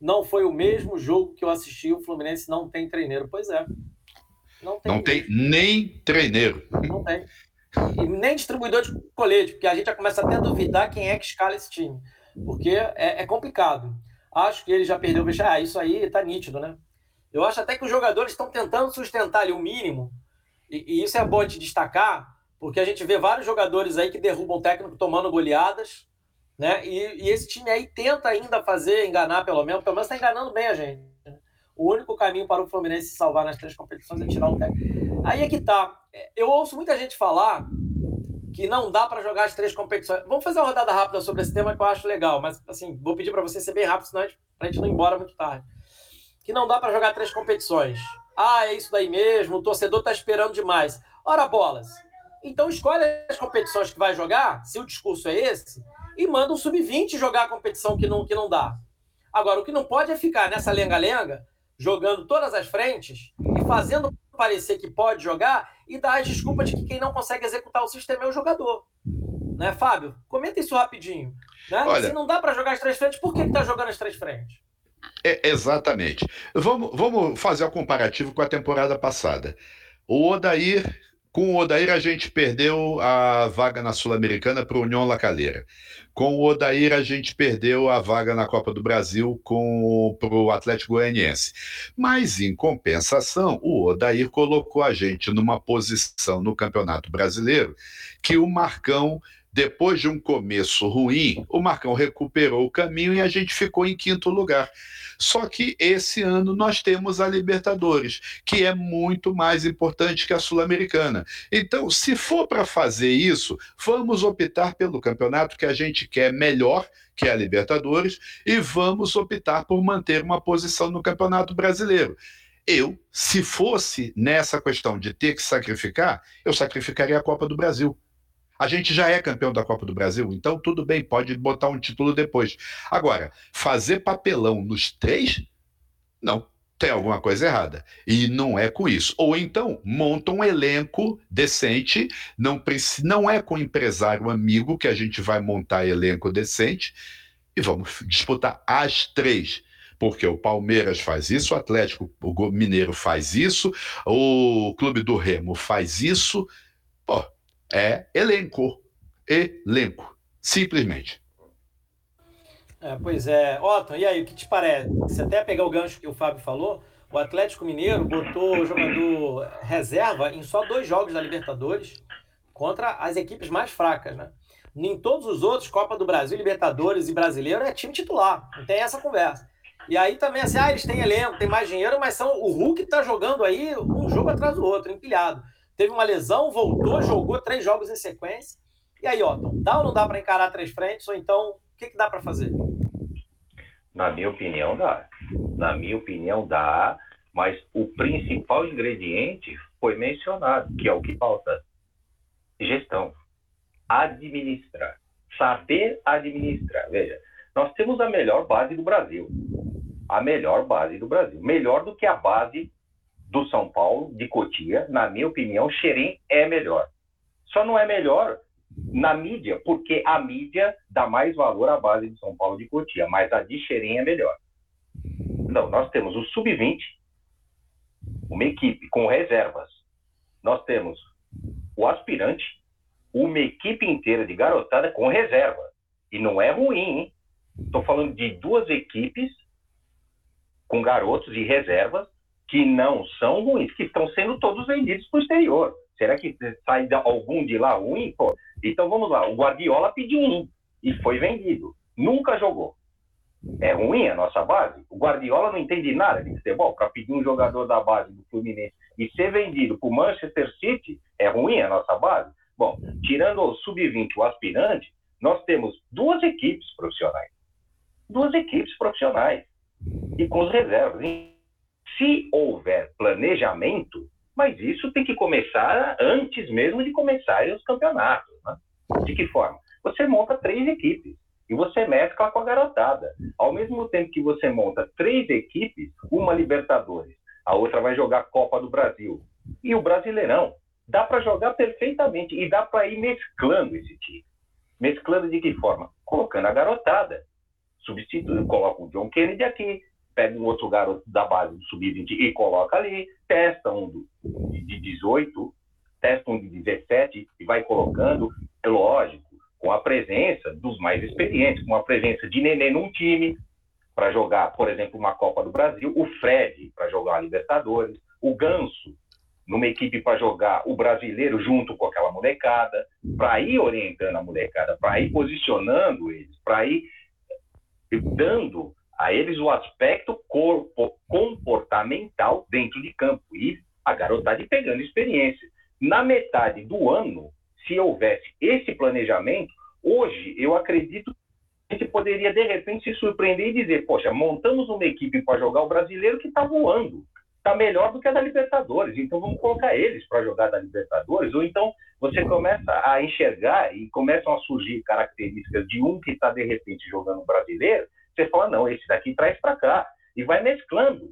Não foi o mesmo jogo que eu assisti, o Fluminense não tem treineiro. Pois é. Não tem, não tem nem treineiro. Não tem. E nem distribuidor de colete, porque a gente já começa até a duvidar quem é que escala esse time. Porque é, é complicado. Acho que ele já perdeu o vestiário. Ah, isso aí tá nítido, né? Eu acho até que os jogadores estão tentando sustentar ali o mínimo, e, e, isso é bom de destacar, porque a gente vê vários jogadores aí que derrubam o técnico tomando goleadas, né? E, e esse time aí tenta ainda fazer, enganar pelo menos, pelo menos está enganando bem a gente. Né? O único caminho para o Fluminense se salvar nas três competições é tirar o técnico. Aí é que tá. Eu ouço muita gente falar que não dá para jogar as três competições. Vamos fazer uma rodada rápida sobre esse tema que eu acho legal, mas assim, vou pedir para você ser bem rápido, senão a gente, a gente não ir embora muito tarde que não dá para jogar três competições. Ah, é isso daí mesmo, o torcedor está esperando demais. Ora, bolas. Então escolhe as competições que vai jogar, se o discurso é esse, e manda um sub-20 jogar a competição que não, que não dá. Agora, o que não pode é ficar nessa lenga-lenga, jogando todas as frentes e fazendo parecer que pode jogar e dar as desculpas de que quem não consegue executar o sistema é o jogador. Né, Fábio? Comenta isso rapidinho. Né? Olha, Se não dá para jogar as três frentes, por que está jogando as três frentes? É, exatamente. Vamos, vamos fazer o um comparativo com a temporada passada. O Odair, com o Odair a gente perdeu a vaga na Sul-Americana para o União Lacaleira. Com o Odair a gente perdeu a vaga na Copa do Brasil para o Atlético Goianiense. Mas, em compensação, o Odair colocou a gente numa posição no Campeonato Brasileiro que o Marcão depois de um começo ruim, o Marcão recuperou o caminho e a gente ficou em quinto lugar. Só que esse ano nós temos a Libertadores, que é muito mais importante que a Sul-Americana. Então, se for para fazer isso, vamos optar pelo campeonato que a gente quer melhor, que é a Libertadores, e vamos optar por manter uma posição no Campeonato Brasileiro. Eu, se fosse nessa questão de ter que sacrificar, eu sacrificaria a Copa do Brasil a gente já é campeão da Copa do Brasil, então tudo bem, pode botar um título depois. Agora, fazer papelão nos três? Não, tem alguma coisa errada. E não é com isso. Ou então, monta um elenco decente, não, não é com empresário amigo que a gente vai montar elenco decente, e vamos disputar as três porque o Palmeiras faz isso, o Atlético o Mineiro faz isso, o Clube do Remo faz isso. É elenco. Elenco. Simplesmente. É, pois é. Otton, e aí, o que te parece? Você até pegar o gancho que o Fábio falou, o Atlético Mineiro botou o jogador reserva em só dois jogos da Libertadores contra as equipes mais fracas, né? Em todos os outros, Copa do Brasil, Libertadores e Brasileiro, é time titular. Não tem essa conversa. E aí também, assim, ah, eles têm elenco, têm mais dinheiro, mas são o Hulk está jogando aí um jogo atrás do outro, empilhado. Teve uma lesão, voltou, jogou três jogos em sequência. E aí, Otton, dá ou não dá para encarar três frentes? Ou então, o que, que dá para fazer? Na minha opinião, dá. Na minha opinião, dá. Mas o principal ingrediente foi mencionado, que é o que falta: gestão administrar, saber administrar. Veja, nós temos a melhor base do Brasil. A melhor base do Brasil. Melhor do que a base do São Paulo, de Cotia. Na minha opinião, Xerém é melhor. Só não é melhor na mídia, porque a mídia dá mais valor à base de São Paulo de Cotia, mas a de Xerém é melhor. Não, nós temos o sub-20, uma equipe com reservas. Nós temos o aspirante, uma equipe inteira de garotada com reserva. E não é ruim, Estou falando de duas equipes com garotos de reservas que não são ruins, que estão sendo todos vendidos para o exterior. Será que sai algum de lá ruim? Pô, então vamos lá. O Guardiola pediu um e foi vendido. Nunca jogou. É ruim a nossa base? O Guardiola não entende nada de futebol para pedir um jogador da base do Fluminense e ser vendido para o Manchester City. É ruim a nossa base? Bom, tirando o sub-20, o aspirante, nós temos duas equipes profissionais. Duas equipes profissionais. E com os reservas. Se houver planejamento, mas isso tem que começar antes mesmo de começarem os campeonatos. Né? De que forma? Você monta três equipes e você mescla com a garotada. Ao mesmo tempo que você monta três equipes, uma Libertadores, a outra vai jogar Copa do Brasil e o Brasileirão dá para jogar perfeitamente e dá para ir mesclando esse time. Mesclando de que forma? Colocando a garotada. Substitui, coloca o John Kennedy aqui, pega um outro garoto da base do sub-20 e coloca ali, testa um de 18, testa um de 17 e vai colocando, é lógico, com a presença dos mais experientes, com a presença de Nenê num time, para jogar, por exemplo, uma Copa do Brasil, o Fred para jogar a Libertadores, o Ganso numa equipe para jogar o brasileiro junto com aquela molecada, para ir orientando a molecada, para ir posicionando eles, para ir dando a eles o aspecto corpo, comportamental dentro de campo e a garotada pegando experiência. Na metade do ano, se houvesse esse planejamento, hoje eu acredito que a gente poderia de repente se surpreender e dizer: poxa, montamos uma equipe para jogar o brasileiro que está voando está melhor do que a da Libertadores. Então vamos colocar eles para jogar da Libertadores. Ou então você começa a enxergar e começam a surgir características de um que está de repente jogando brasileiro. Você fala não, esse daqui traz para cá e vai mesclando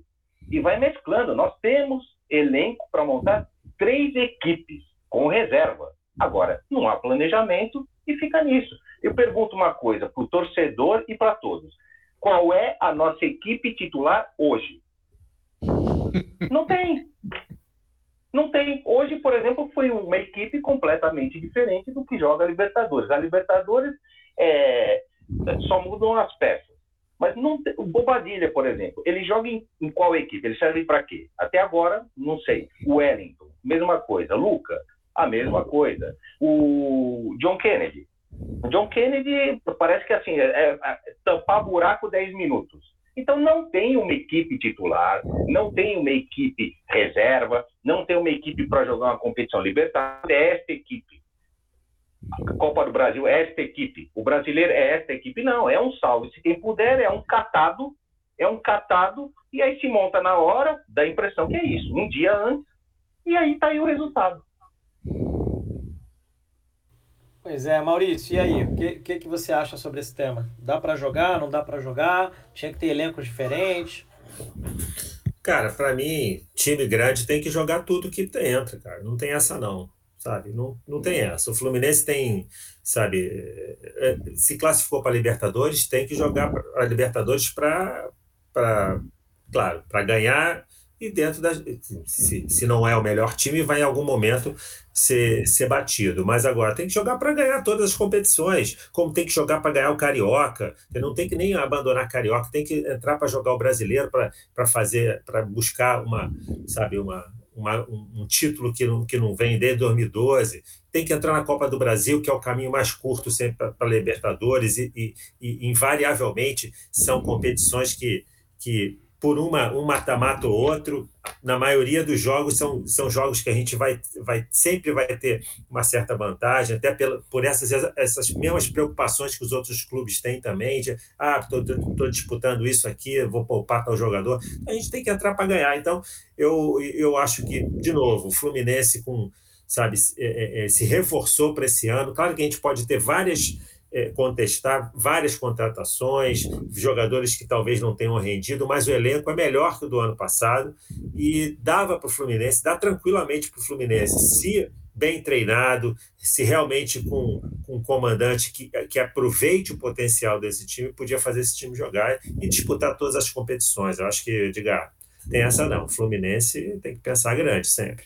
e vai mesclando. Nós temos elenco para montar três equipes com reserva. Agora não há planejamento e fica nisso. Eu pergunto uma coisa para o torcedor e para todos: qual é a nossa equipe titular hoje? Não tem. Não tem. Hoje, por exemplo, foi uma equipe completamente diferente do que joga a Libertadores. A Libertadores é, só mudam as peças. Mas não o Bobadilha, por exemplo, ele joga em, em qual equipe? Ele serve para quê? Até agora, não sei. O Wellington, mesma coisa. Luca, a mesma coisa. O John Kennedy. O John Kennedy parece que assim, é, é, é tampar buraco 10 minutos. Então não tem uma equipe titular, não tem uma equipe reserva, não tem uma equipe para jogar uma competição libertária, é esta equipe. A Copa do Brasil é esta equipe. O brasileiro é esta equipe. Não, é um salve. Se quem puder, é um catado, é um catado, e aí se monta na hora, dá a impressão que é isso, um dia antes, e aí está aí o resultado. Pois é, Maurício, e aí? O que, que, que você acha sobre esse tema? Dá para jogar, não dá para jogar? Tinha que ter elencos diferentes? Cara, para mim, time grande tem que jogar tudo que entra, cara. Não tem essa não, sabe? Não, não tem essa. O Fluminense tem, sabe, é, se classificou para Libertadores, tem que jogar a Libertadores para, claro, para ganhar e dentro da. Se, se não é o melhor time, vai em algum momento ser, ser batido. Mas agora tem que jogar para ganhar todas as competições, como tem que jogar para ganhar o Carioca. Não tem que nem abandonar Carioca, tem que entrar para jogar o brasileiro para fazer, para buscar uma, sabe, uma, uma, um título que não, que não vem desde 2012. Tem que entrar na Copa do Brasil, que é o caminho mais curto sempre para Libertadores, e, e, e invariavelmente são competições que, que por uma, um mata-mata ou outro, na maioria dos jogos são, são jogos que a gente vai, vai sempre vai ter uma certa vantagem, até pela, por essas, essas mesmas preocupações que os outros clubes têm também, de ah, estou disputando isso aqui, vou poupar tal jogador. A gente tem que entrar para ganhar. Então, eu, eu acho que, de novo, o Fluminense com sabe, é, é, se reforçou para esse ano. Claro que a gente pode ter várias é, contestar várias contratações, jogadores que talvez não tenham rendido, mas o elenco é melhor que o do ano passado e dava para o Fluminense, dá tranquilamente para o Fluminense, se bem treinado, se realmente com, com um comandante que, que aproveite o potencial desse time, podia fazer esse time jogar e disputar todas as competições. Eu acho que, Edgar, tem essa não. O Fluminense tem que pensar grande sempre.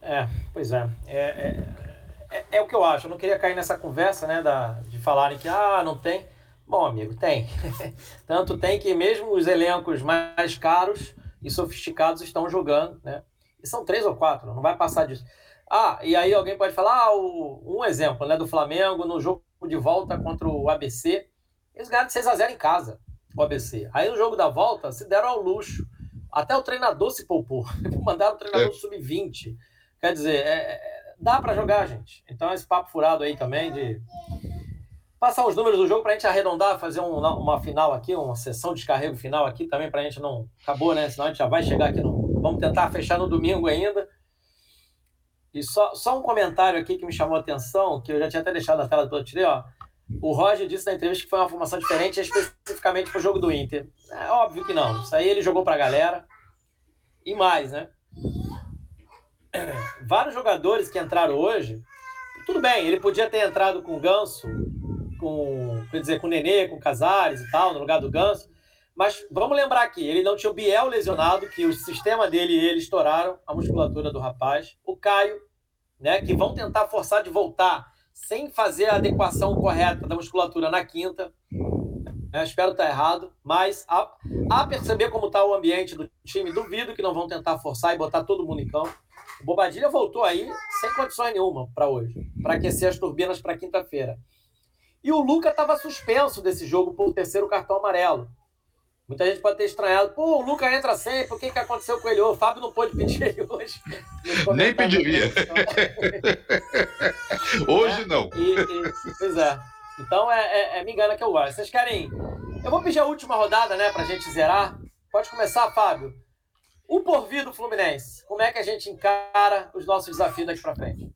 É, pois é. é, é é, é, o que eu acho. Eu não queria cair nessa conversa, né, da, de falarem que, ah, não tem. Bom, amigo, tem. <laughs> Tanto tem que mesmo os elencos mais caros e sofisticados estão jogando, né? E são três ou quatro, não vai passar disso. Ah, e aí alguém pode falar, ah, o, um exemplo, né, do Flamengo no jogo de volta contra o ABC, eles ganharam de 6 a 0 em casa, o ABC. Aí no jogo da volta se deram ao luxo. Até o treinador se poupou. <laughs> Mandaram o treinador é. sub-20. Quer dizer, é, é dá para jogar, gente. Então, esse papo furado aí também de passar os números do jogo para a gente arredondar, fazer um, uma final aqui, uma sessão de descarrego final aqui também para a gente não. Acabou, né? Senão a gente já vai chegar aqui no. Vamos tentar fechar no domingo ainda. E só, só um comentário aqui que me chamou a atenção, que eu já tinha até deixado na tela do tirei, ó. O Roger disse na entrevista que foi uma formação diferente, especificamente para o jogo do Inter. É óbvio que não. Isso aí ele jogou para a galera. E mais, né? Vários jogadores que entraram hoje, tudo bem, ele podia ter entrado com o Ganso, com, quer dizer, com o Nenê, com o Casares e tal, no lugar do Ganso, mas vamos lembrar aqui, ele não tinha o Biel lesionado, que o sistema dele e ele estouraram a musculatura do rapaz, o Caio, né, que vão tentar forçar de voltar sem fazer a adequação correta da musculatura na quinta, eu espero estar errado, mas a, a perceber como está o ambiente do time, duvido que não vão tentar forçar e botar todo mundo em campo. O Bobadilha voltou aí sem condições nenhuma para hoje, para aquecer as turbinas para quinta-feira. E o Luca estava suspenso desse jogo por terceiro cartão amarelo. Muita gente pode ter estranhado. Pô, o Luca entra sempre, o que, que aconteceu com ele? O Fábio não pôde pedir ele hoje. <laughs> Nem pediria. <laughs> hoje é, não. E, e, pois é. Então é, é, é me engana que eu gosto. Vocês querem. Eu vou pedir a última rodada, né, pra gente zerar. Pode começar, Fábio. O porvir do Fluminense, como é que a gente encara os nossos desafios daqui para frente?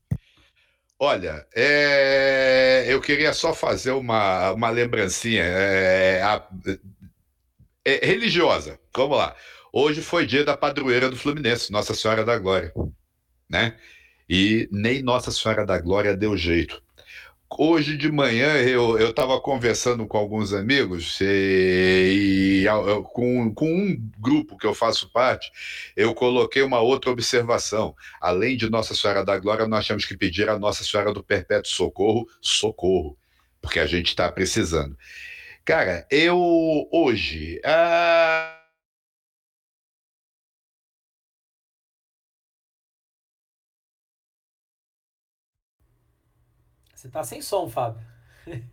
Olha, é... eu queria só fazer uma, uma lembrancinha é... A... É religiosa. Vamos lá. Hoje foi dia da padroeira do Fluminense, Nossa Senhora da Glória, né? E nem Nossa Senhora da Glória deu jeito. Hoje de manhã eu estava conversando com alguns amigos e, e, com, com um grupo que eu faço parte, eu coloquei uma outra observação. Além de Nossa Senhora da Glória, nós temos que pedir a Nossa Senhora do Perpétuo Socorro socorro, porque a gente está precisando. Cara, eu hoje. Ah Você tá sem som, Fábio. <laughs>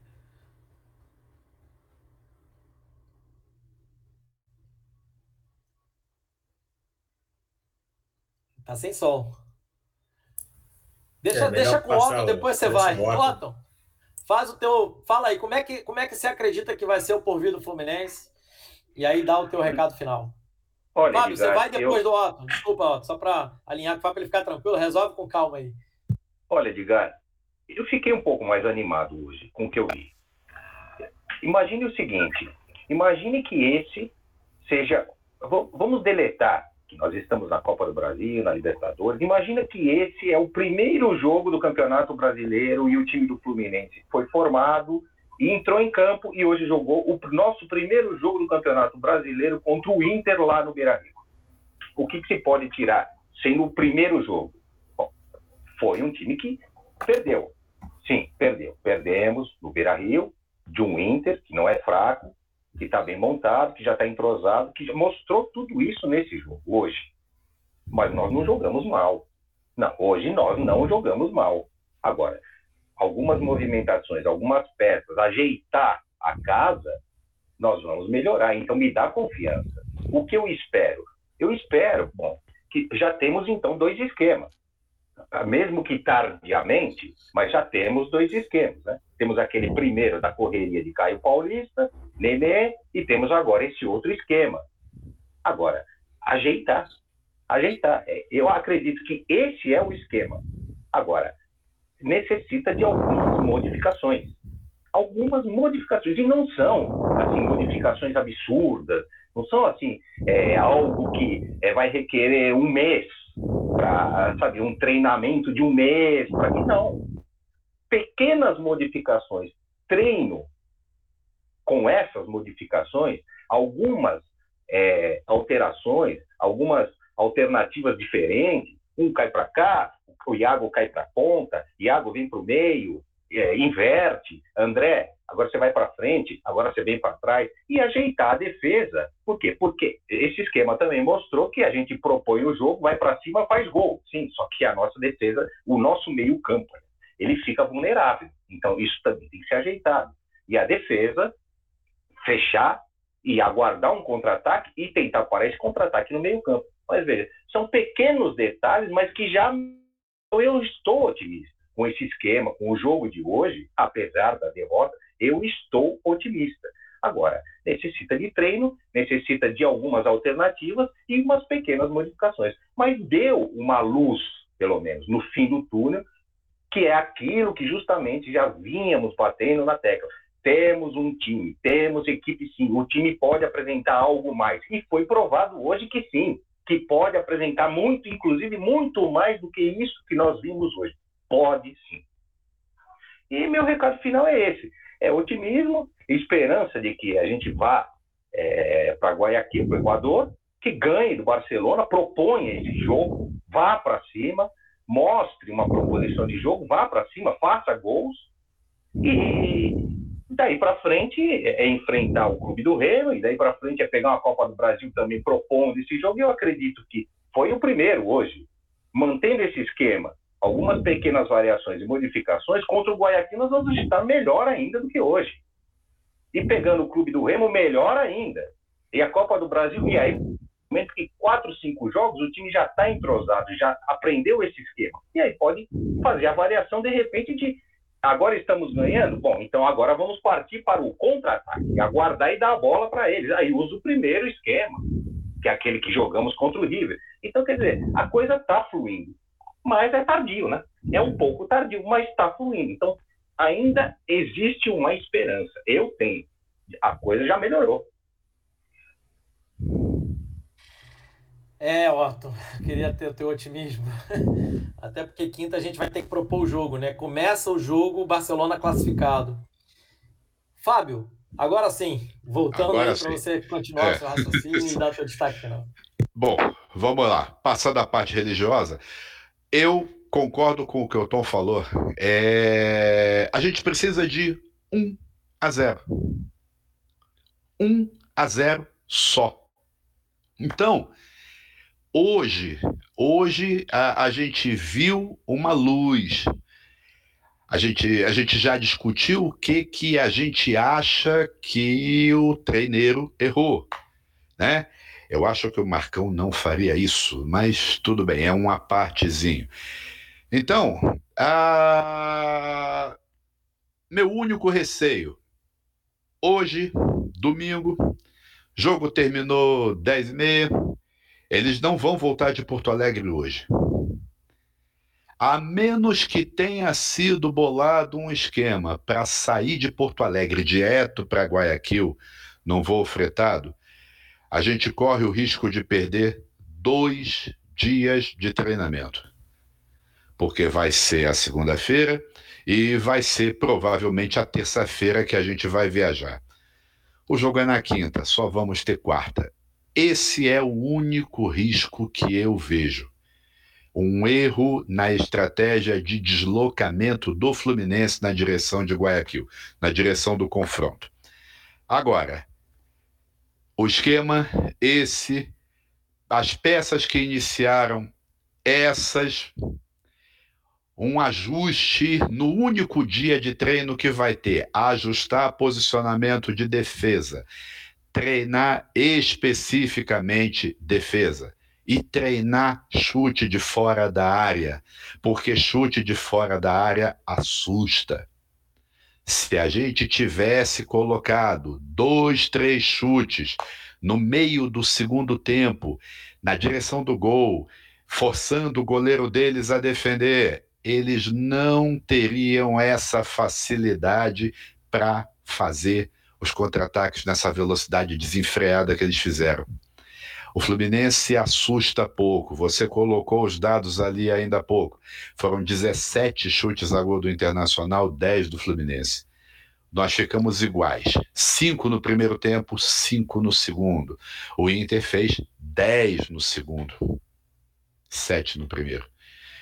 tá sem som. Deixa, é, deixa com o Otton, depois você vai. Otton, faz o teu. Fala aí, como é, que, como é que você acredita que vai ser o porvir do Fluminense? E aí dá o teu recado final. Olha, Fábio, você vai depois eu... do Otton. Desculpa, Otton, só para alinhar com o Fábio, para ele ficar tranquilo. Resolve com calma aí. Olha, Edgar, eu fiquei um pouco mais animado hoje com o que eu vi. Imagine o seguinte: imagine que esse seja. Vamos deletar que nós estamos na Copa do Brasil, na Libertadores. Imagina que esse é o primeiro jogo do Campeonato Brasileiro e o time do Fluminense foi formado E entrou em campo e hoje jogou o nosso primeiro jogo do Campeonato Brasileiro contra o Inter lá no Beira-Rio. O que, que se pode tirar sendo o primeiro jogo? Bom, foi um time que perdeu. Sim, perdeu. Perdemos no Beira-Rio de um Inter que não é fraco, que está bem montado, que já está entrosado, que mostrou tudo isso nesse jogo hoje. Mas nós não jogamos mal. Não, hoje nós não jogamos mal. Agora, algumas movimentações, algumas peças, ajeitar a casa, nós vamos melhorar. Então, me dá confiança. O que eu espero? Eu espero, bom, que já temos então dois esquemas. Mesmo que tardiamente, mas já temos dois esquemas. Né? Temos aquele primeiro da correria de Caio Paulista, Nenê, e temos agora esse outro esquema. Agora, ajeitar. Ajeitar. É, eu acredito que esse é o esquema. Agora, necessita de algumas modificações. Algumas modificações, e não são assim, modificações absurdas, não são assim, é, algo que é, vai requerer um mês para, sabe, um treinamento de um mês, para que não. Pequenas modificações, treino com essas modificações, algumas é, alterações, algumas alternativas diferentes, um cai para cá, o Iago cai para a ponta, Iago vem para o meio, é, inverte, André, agora você vai para frente, agora você vem para trás, e ajeitar a defesa. Por quê? Porque esse esquema também mostrou que a gente propõe o jogo, vai para cima, faz gol. Sim, só que a nossa defesa, o nosso meio campo, ele fica vulnerável. Então, isso também tem que ser ajeitado. E a defesa, fechar e aguardar um contra-ataque e tentar parar esse contra-ataque no meio campo. Mas veja, são pequenos detalhes, mas que já eu estou otimista com esse esquema, com o jogo de hoje, apesar da derrota, eu estou otimista. Agora, necessita de treino, necessita de algumas alternativas e umas pequenas modificações. Mas deu uma luz, pelo menos, no fim do túnel, que é aquilo que justamente já vínhamos batendo na tecla. Temos um time, temos equipe sim, o time pode apresentar algo mais. E foi provado hoje que sim que pode apresentar muito, inclusive muito mais do que isso que nós vimos hoje. Pode sim. E meu recado final é esse: é otimismo, esperança de que a gente vá é, para Guayaquil, para o Equador, que ganhe do Barcelona, proponha esse jogo, vá para cima, mostre uma proposição de jogo, vá para cima, faça gols e daí para frente é enfrentar o Clube do Remo, e daí para frente é pegar uma Copa do Brasil também propondo esse jogo. E eu acredito que foi o primeiro hoje, mantendo esse esquema, algumas pequenas variações e modificações, contra o Guayaquil nós vamos estar melhor ainda do que hoje. E pegando o Clube do Remo, melhor ainda. E a Copa do Brasil, e aí, no momento que quatro, cinco jogos, o time já está entrosado, já aprendeu esse esquema. E aí pode fazer a variação, de repente, de Agora estamos ganhando? Bom, então agora vamos partir para o contra-ataque, aguardar e dar a bola para eles. Aí usa o primeiro esquema, que é aquele que jogamos contra o River. Então, quer dizer, a coisa está fluindo, mas é tardio, né? É um pouco tardio, mas está fluindo. Então, ainda existe uma esperança. Eu tenho. A coisa já melhorou. É, Otto, queria ter o teu otimismo. <laughs> Até porque quinta a gente vai ter que propor o jogo, né? Começa o jogo, Barcelona classificado. Fábio, agora sim, voltando para você continuar é. o seu raciocínio e dar o seu destaque final. <laughs> Bom, vamos lá. Passando a parte religiosa, eu concordo com o que o Tom falou. É... A gente precisa de 1 a 0. 1 a 0 só. Então, Hoje, hoje a, a gente viu uma luz. A gente, a gente já discutiu o que, que a gente acha que o treineiro errou, né? Eu acho que o Marcão não faria isso, mas tudo bem, é uma partezinho. Então, a... meu único receio, hoje, domingo, jogo terminou 10 e meia, eles não vão voltar de Porto Alegre hoje. A menos que tenha sido bolado um esquema para sair de Porto Alegre direto para Guayaquil num voo fretado, a gente corre o risco de perder dois dias de treinamento. porque vai ser a segunda-feira e vai ser provavelmente a terça-feira que a gente vai viajar. O jogo é na quinta, só vamos ter quarta. Esse é o único risco que eu vejo. Um erro na estratégia de deslocamento do Fluminense na direção de Guayaquil, na direção do confronto. Agora, o esquema, esse, as peças que iniciaram, essas, um ajuste no único dia de treino que vai ter, ajustar posicionamento de defesa, treinar especificamente defesa e treinar chute de fora da área, porque chute de fora da área assusta. Se a gente tivesse colocado dois, três chutes no meio do segundo tempo, na direção do gol, forçando o goleiro deles a defender, eles não teriam essa facilidade para fazer os contra-ataques nessa velocidade desenfreada que eles fizeram. O Fluminense assusta pouco. Você colocou os dados ali ainda há pouco. Foram 17 chutes a gol do Internacional, 10 do Fluminense. Nós ficamos iguais. Cinco no primeiro tempo, cinco no segundo. O Inter fez 10 no segundo, sete no primeiro.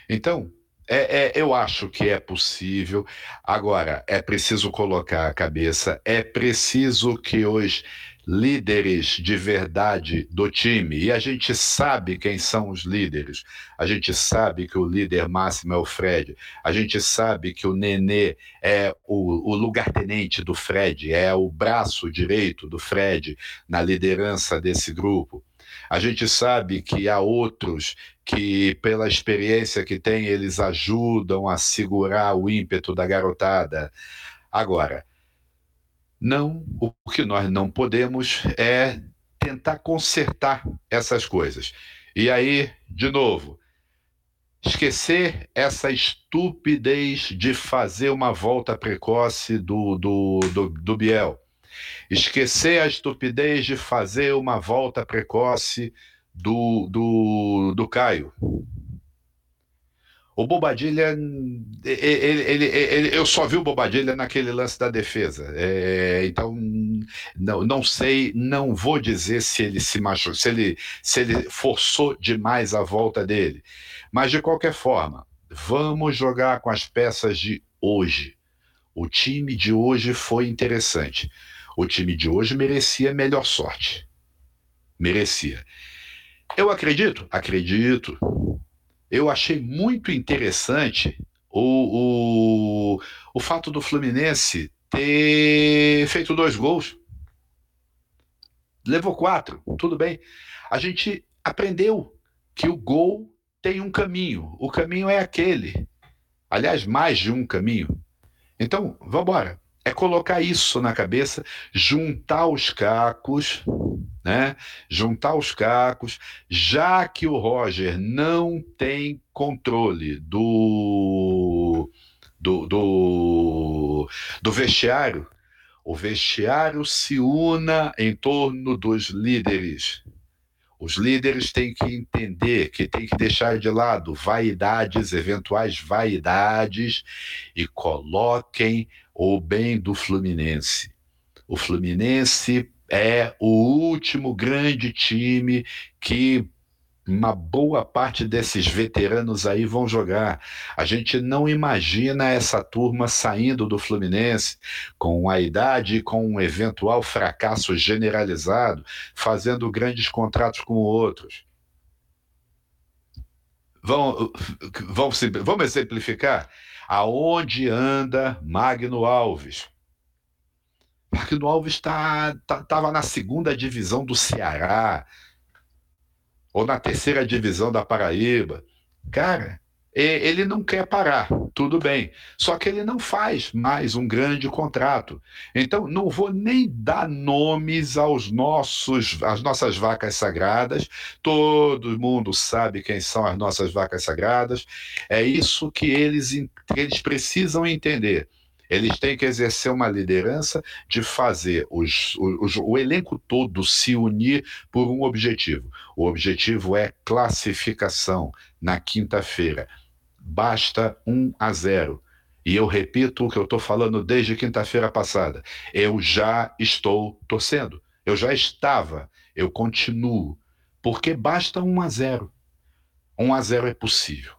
Então, é, é, eu acho que é possível. Agora, é preciso colocar a cabeça, é preciso que os líderes de verdade do time, e a gente sabe quem são os líderes, a gente sabe que o líder máximo é o Fred, a gente sabe que o Nenê é o, o lugartenente do Fred, é o braço direito do Fred na liderança desse grupo. A gente sabe que há outros que, pela experiência que têm, eles ajudam a segurar o ímpeto da garotada. Agora, não, o que nós não podemos é tentar consertar essas coisas. E aí, de novo, esquecer essa estupidez de fazer uma volta precoce do, do, do, do Biel. Esquecer a estupidez de fazer uma volta precoce do, do, do Caio. O Bobadilha, ele, ele, ele, eu só vi o Bobadilha naquele lance da defesa. É, então, não, não sei, não vou dizer se ele se machucou, se ele, se ele forçou demais a volta dele. Mas, de qualquer forma, vamos jogar com as peças de hoje. O time de hoje foi interessante. O time de hoje merecia melhor sorte. Merecia. Eu acredito? Acredito eu achei muito interessante o, o, o fato do Fluminense ter feito dois gols. Levou quatro, tudo bem. A gente aprendeu que o gol tem um caminho. O caminho é aquele. Aliás, mais de um caminho. Então, vamos embora. É colocar isso na cabeça, juntar os cacos, né? Juntar os cacos, já que o Roger não tem controle do, do, do, do vestiário, o vestiário se una em torno dos líderes. Os líderes têm que entender que tem que deixar de lado vaidades, eventuais vaidades, e coloquem o bem do Fluminense. O Fluminense é o último grande time que uma boa parte desses veteranos aí vão jogar. A gente não imagina essa turma saindo do Fluminense com a idade e com um eventual fracasso generalizado, fazendo grandes contratos com outros. Vamos, vamos, vamos exemplificar? Aonde anda Magno Alves? Magno Alves estava tá, tá, na segunda divisão do Ceará, ou na terceira divisão da Paraíba. Cara, ele não quer parar, tudo bem. Só que ele não faz mais um grande contrato. Então, não vou nem dar nomes aos nossos, às nossas vacas sagradas. Todo mundo sabe quem são as nossas vacas sagradas. É isso que eles, eles precisam entender. Eles têm que exercer uma liderança de fazer os, os, o elenco todo se unir por um objetivo. O objetivo é classificação na quinta-feira. Basta 1 a 0. E eu repito o que eu estou falando desde quinta-feira passada. Eu já estou torcendo. Eu já estava. Eu continuo. Porque basta 1 a 0. 1 a 0 é possível.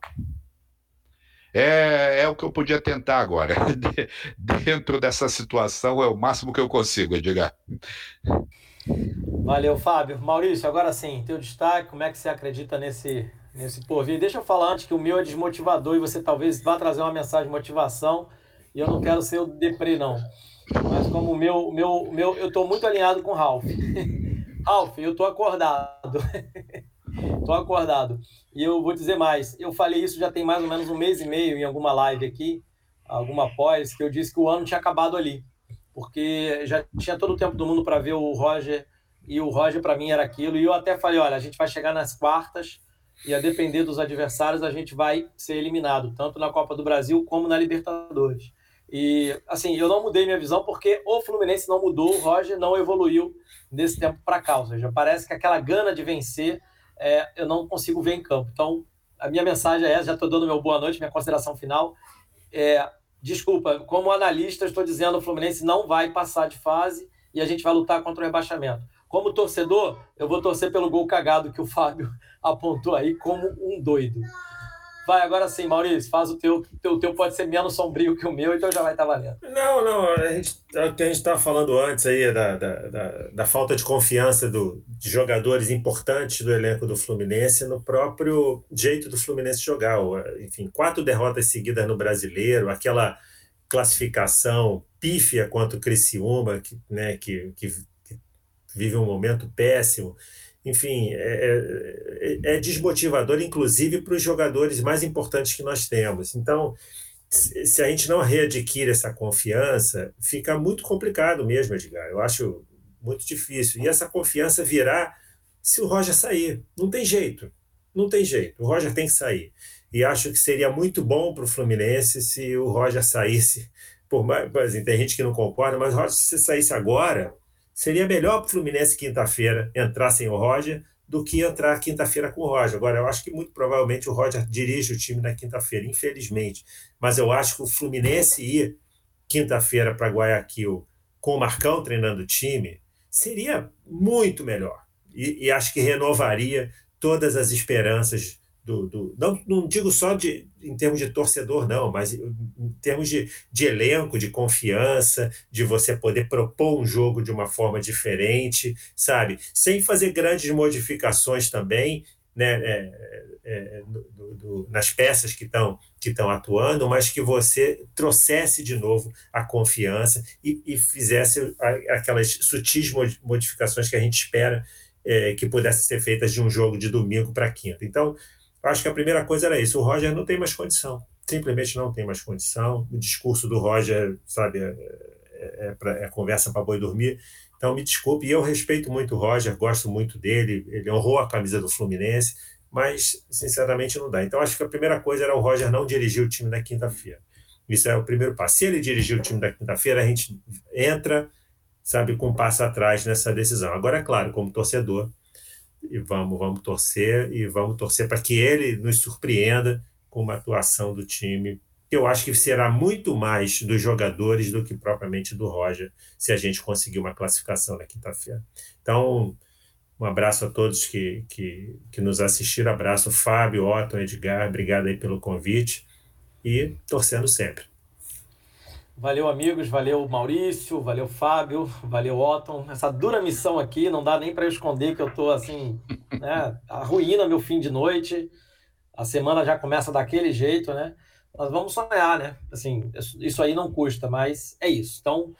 É, é o que eu podia tentar agora. <laughs> Dentro dessa situação é o máximo que eu consigo, Edgar. Valeu, Fábio. Maurício, agora sim, teu destaque, como é que você acredita nesse, nesse porvir? Deixa eu falar antes que o meu é desmotivador e você talvez vá trazer uma mensagem de motivação e eu não quero ser o deprê, não. Mas como o meu, meu, meu eu estou muito alinhado com o Ralph. <laughs> Ralph, eu estou acordado. <laughs> Estou acordado. E eu vou dizer mais. Eu falei isso já tem mais ou menos um mês e meio em alguma live aqui, alguma pós, que eu disse que o ano tinha acabado ali. Porque já tinha todo o tempo do mundo para ver o Roger, e o Roger para mim era aquilo. E eu até falei: olha, a gente vai chegar nas quartas, e a depender dos adversários, a gente vai ser eliminado, tanto na Copa do Brasil como na Libertadores. E, assim, eu não mudei minha visão porque o Fluminense não mudou, o Roger não evoluiu desse tempo para cá. Ou seja, parece que aquela gana de vencer é, eu não consigo ver em campo. Então, a minha mensagem é essa, já estou dando meu boa noite, minha consideração final. É, desculpa, como analista, estou dizendo o Fluminense não vai passar de fase e a gente vai lutar contra o rebaixamento. Como torcedor, eu vou torcer pelo gol cagado que o Fábio apontou aí como um doido. Vai, agora sim, Maurício, faz o teu. O teu pode ser menos sombrio que o meu, então já vai estar tá valendo. Não, não, a gente, é o que a gente estava falando antes aí, da, da, da, da, falta de confiança do, de jogadores importantes do elenco do Fluminense no próprio jeito do Fluminense jogar. Enfim, quatro derrotas seguidas no brasileiro, aquela classificação pífia contra o Criciúma, que, né, que, que, que vive um momento péssimo enfim, é, é, é desmotivador, inclusive para os jogadores mais importantes que nós temos. Então, se a gente não readquire essa confiança, fica muito complicado mesmo, Edgar. Eu acho muito difícil. E essa confiança virá se o Roger sair. Não tem jeito. Não tem jeito. O Roger tem que sair. E acho que seria muito bom para o Fluminense se o Roger saísse. Por mais, tem gente que não concorda, mas Roger, se saísse agora, Seria melhor para o Fluminense quinta-feira entrar sem o Roger do que entrar quinta-feira com o Roger. Agora, eu acho que muito provavelmente o Roger dirige o time na quinta-feira, infelizmente. Mas eu acho que o Fluminense ir quinta-feira para Guayaquil com o Marcão treinando o time seria muito melhor. E, e acho que renovaria todas as esperanças do, do, não, não digo só de, em termos de torcedor, não, mas em termos de, de elenco, de confiança, de você poder propor um jogo de uma forma diferente, sabe? Sem fazer grandes modificações também, né? É, é, do, do, nas peças que estão que atuando, mas que você trouxesse de novo a confiança e, e fizesse aquelas sutis modificações que a gente espera é, que pudessem ser feitas de um jogo de domingo para quinta. Então, acho que a primeira coisa era isso. O Roger não tem mais condição. Simplesmente não tem mais condição. O discurso do Roger, sabe, é, é, é, pra, é conversa para boi dormir. Então, me desculpe, e eu respeito muito o Roger, gosto muito dele, ele honrou a camisa do Fluminense, mas, sinceramente, não dá. Então, acho que a primeira coisa era o Roger não dirigir o time na quinta-feira. Isso é o primeiro passo. Se ele dirigir o time da quinta-feira, a gente entra, sabe, com um passo atrás nessa decisão. Agora, é claro, como torcedor, e vamos, vamos torcer e vamos torcer para que ele nos surpreenda com uma atuação do time eu acho que será muito mais dos jogadores do que propriamente do Roger, se a gente conseguir uma classificação na quinta-feira. Então, um abraço a todos que, que, que nos assistiram, abraço Fábio, Otton, Edgar, obrigado aí pelo convite e torcendo sempre. Valeu, amigos. Valeu, Maurício. Valeu, Fábio. Valeu, Otton. Essa dura missão aqui, não dá nem para esconder que eu estou assim, né? Arruína meu fim de noite. A semana já começa daquele jeito, né? Nós vamos sonhar, né? Assim, isso aí não custa, mas é isso. Então,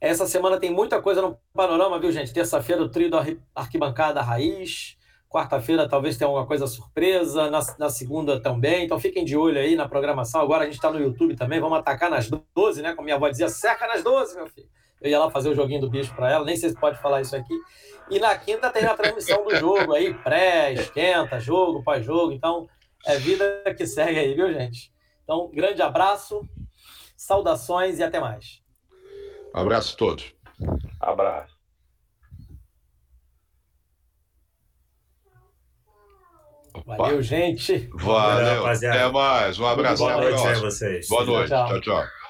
essa semana tem muita coisa no panorama, viu, gente? Terça-feira, o trio da Arquibancada Raiz. Quarta-feira talvez tenha alguma coisa surpresa, na, na, segunda também. Então fiquem de olho aí na programação. Agora a gente está no YouTube também. Vamos atacar nas 12, né? Como minha avó dizia, cerca nas 12, meu filho. Eu ia lá fazer o joguinho do bicho para ela, nem sei se pode falar isso aqui. E na quinta tem a transmissão do jogo aí, pré, esquenta, jogo, pós-jogo. Então é vida que segue aí, viu, gente? Então, grande abraço, saudações e até mais. Um abraço a todos. Abraço. Valeu, gente. Valeu, rapaziada. Até mais. Um abraço. Boa noite a vocês. Boa noite. tchau. tchau. tchau.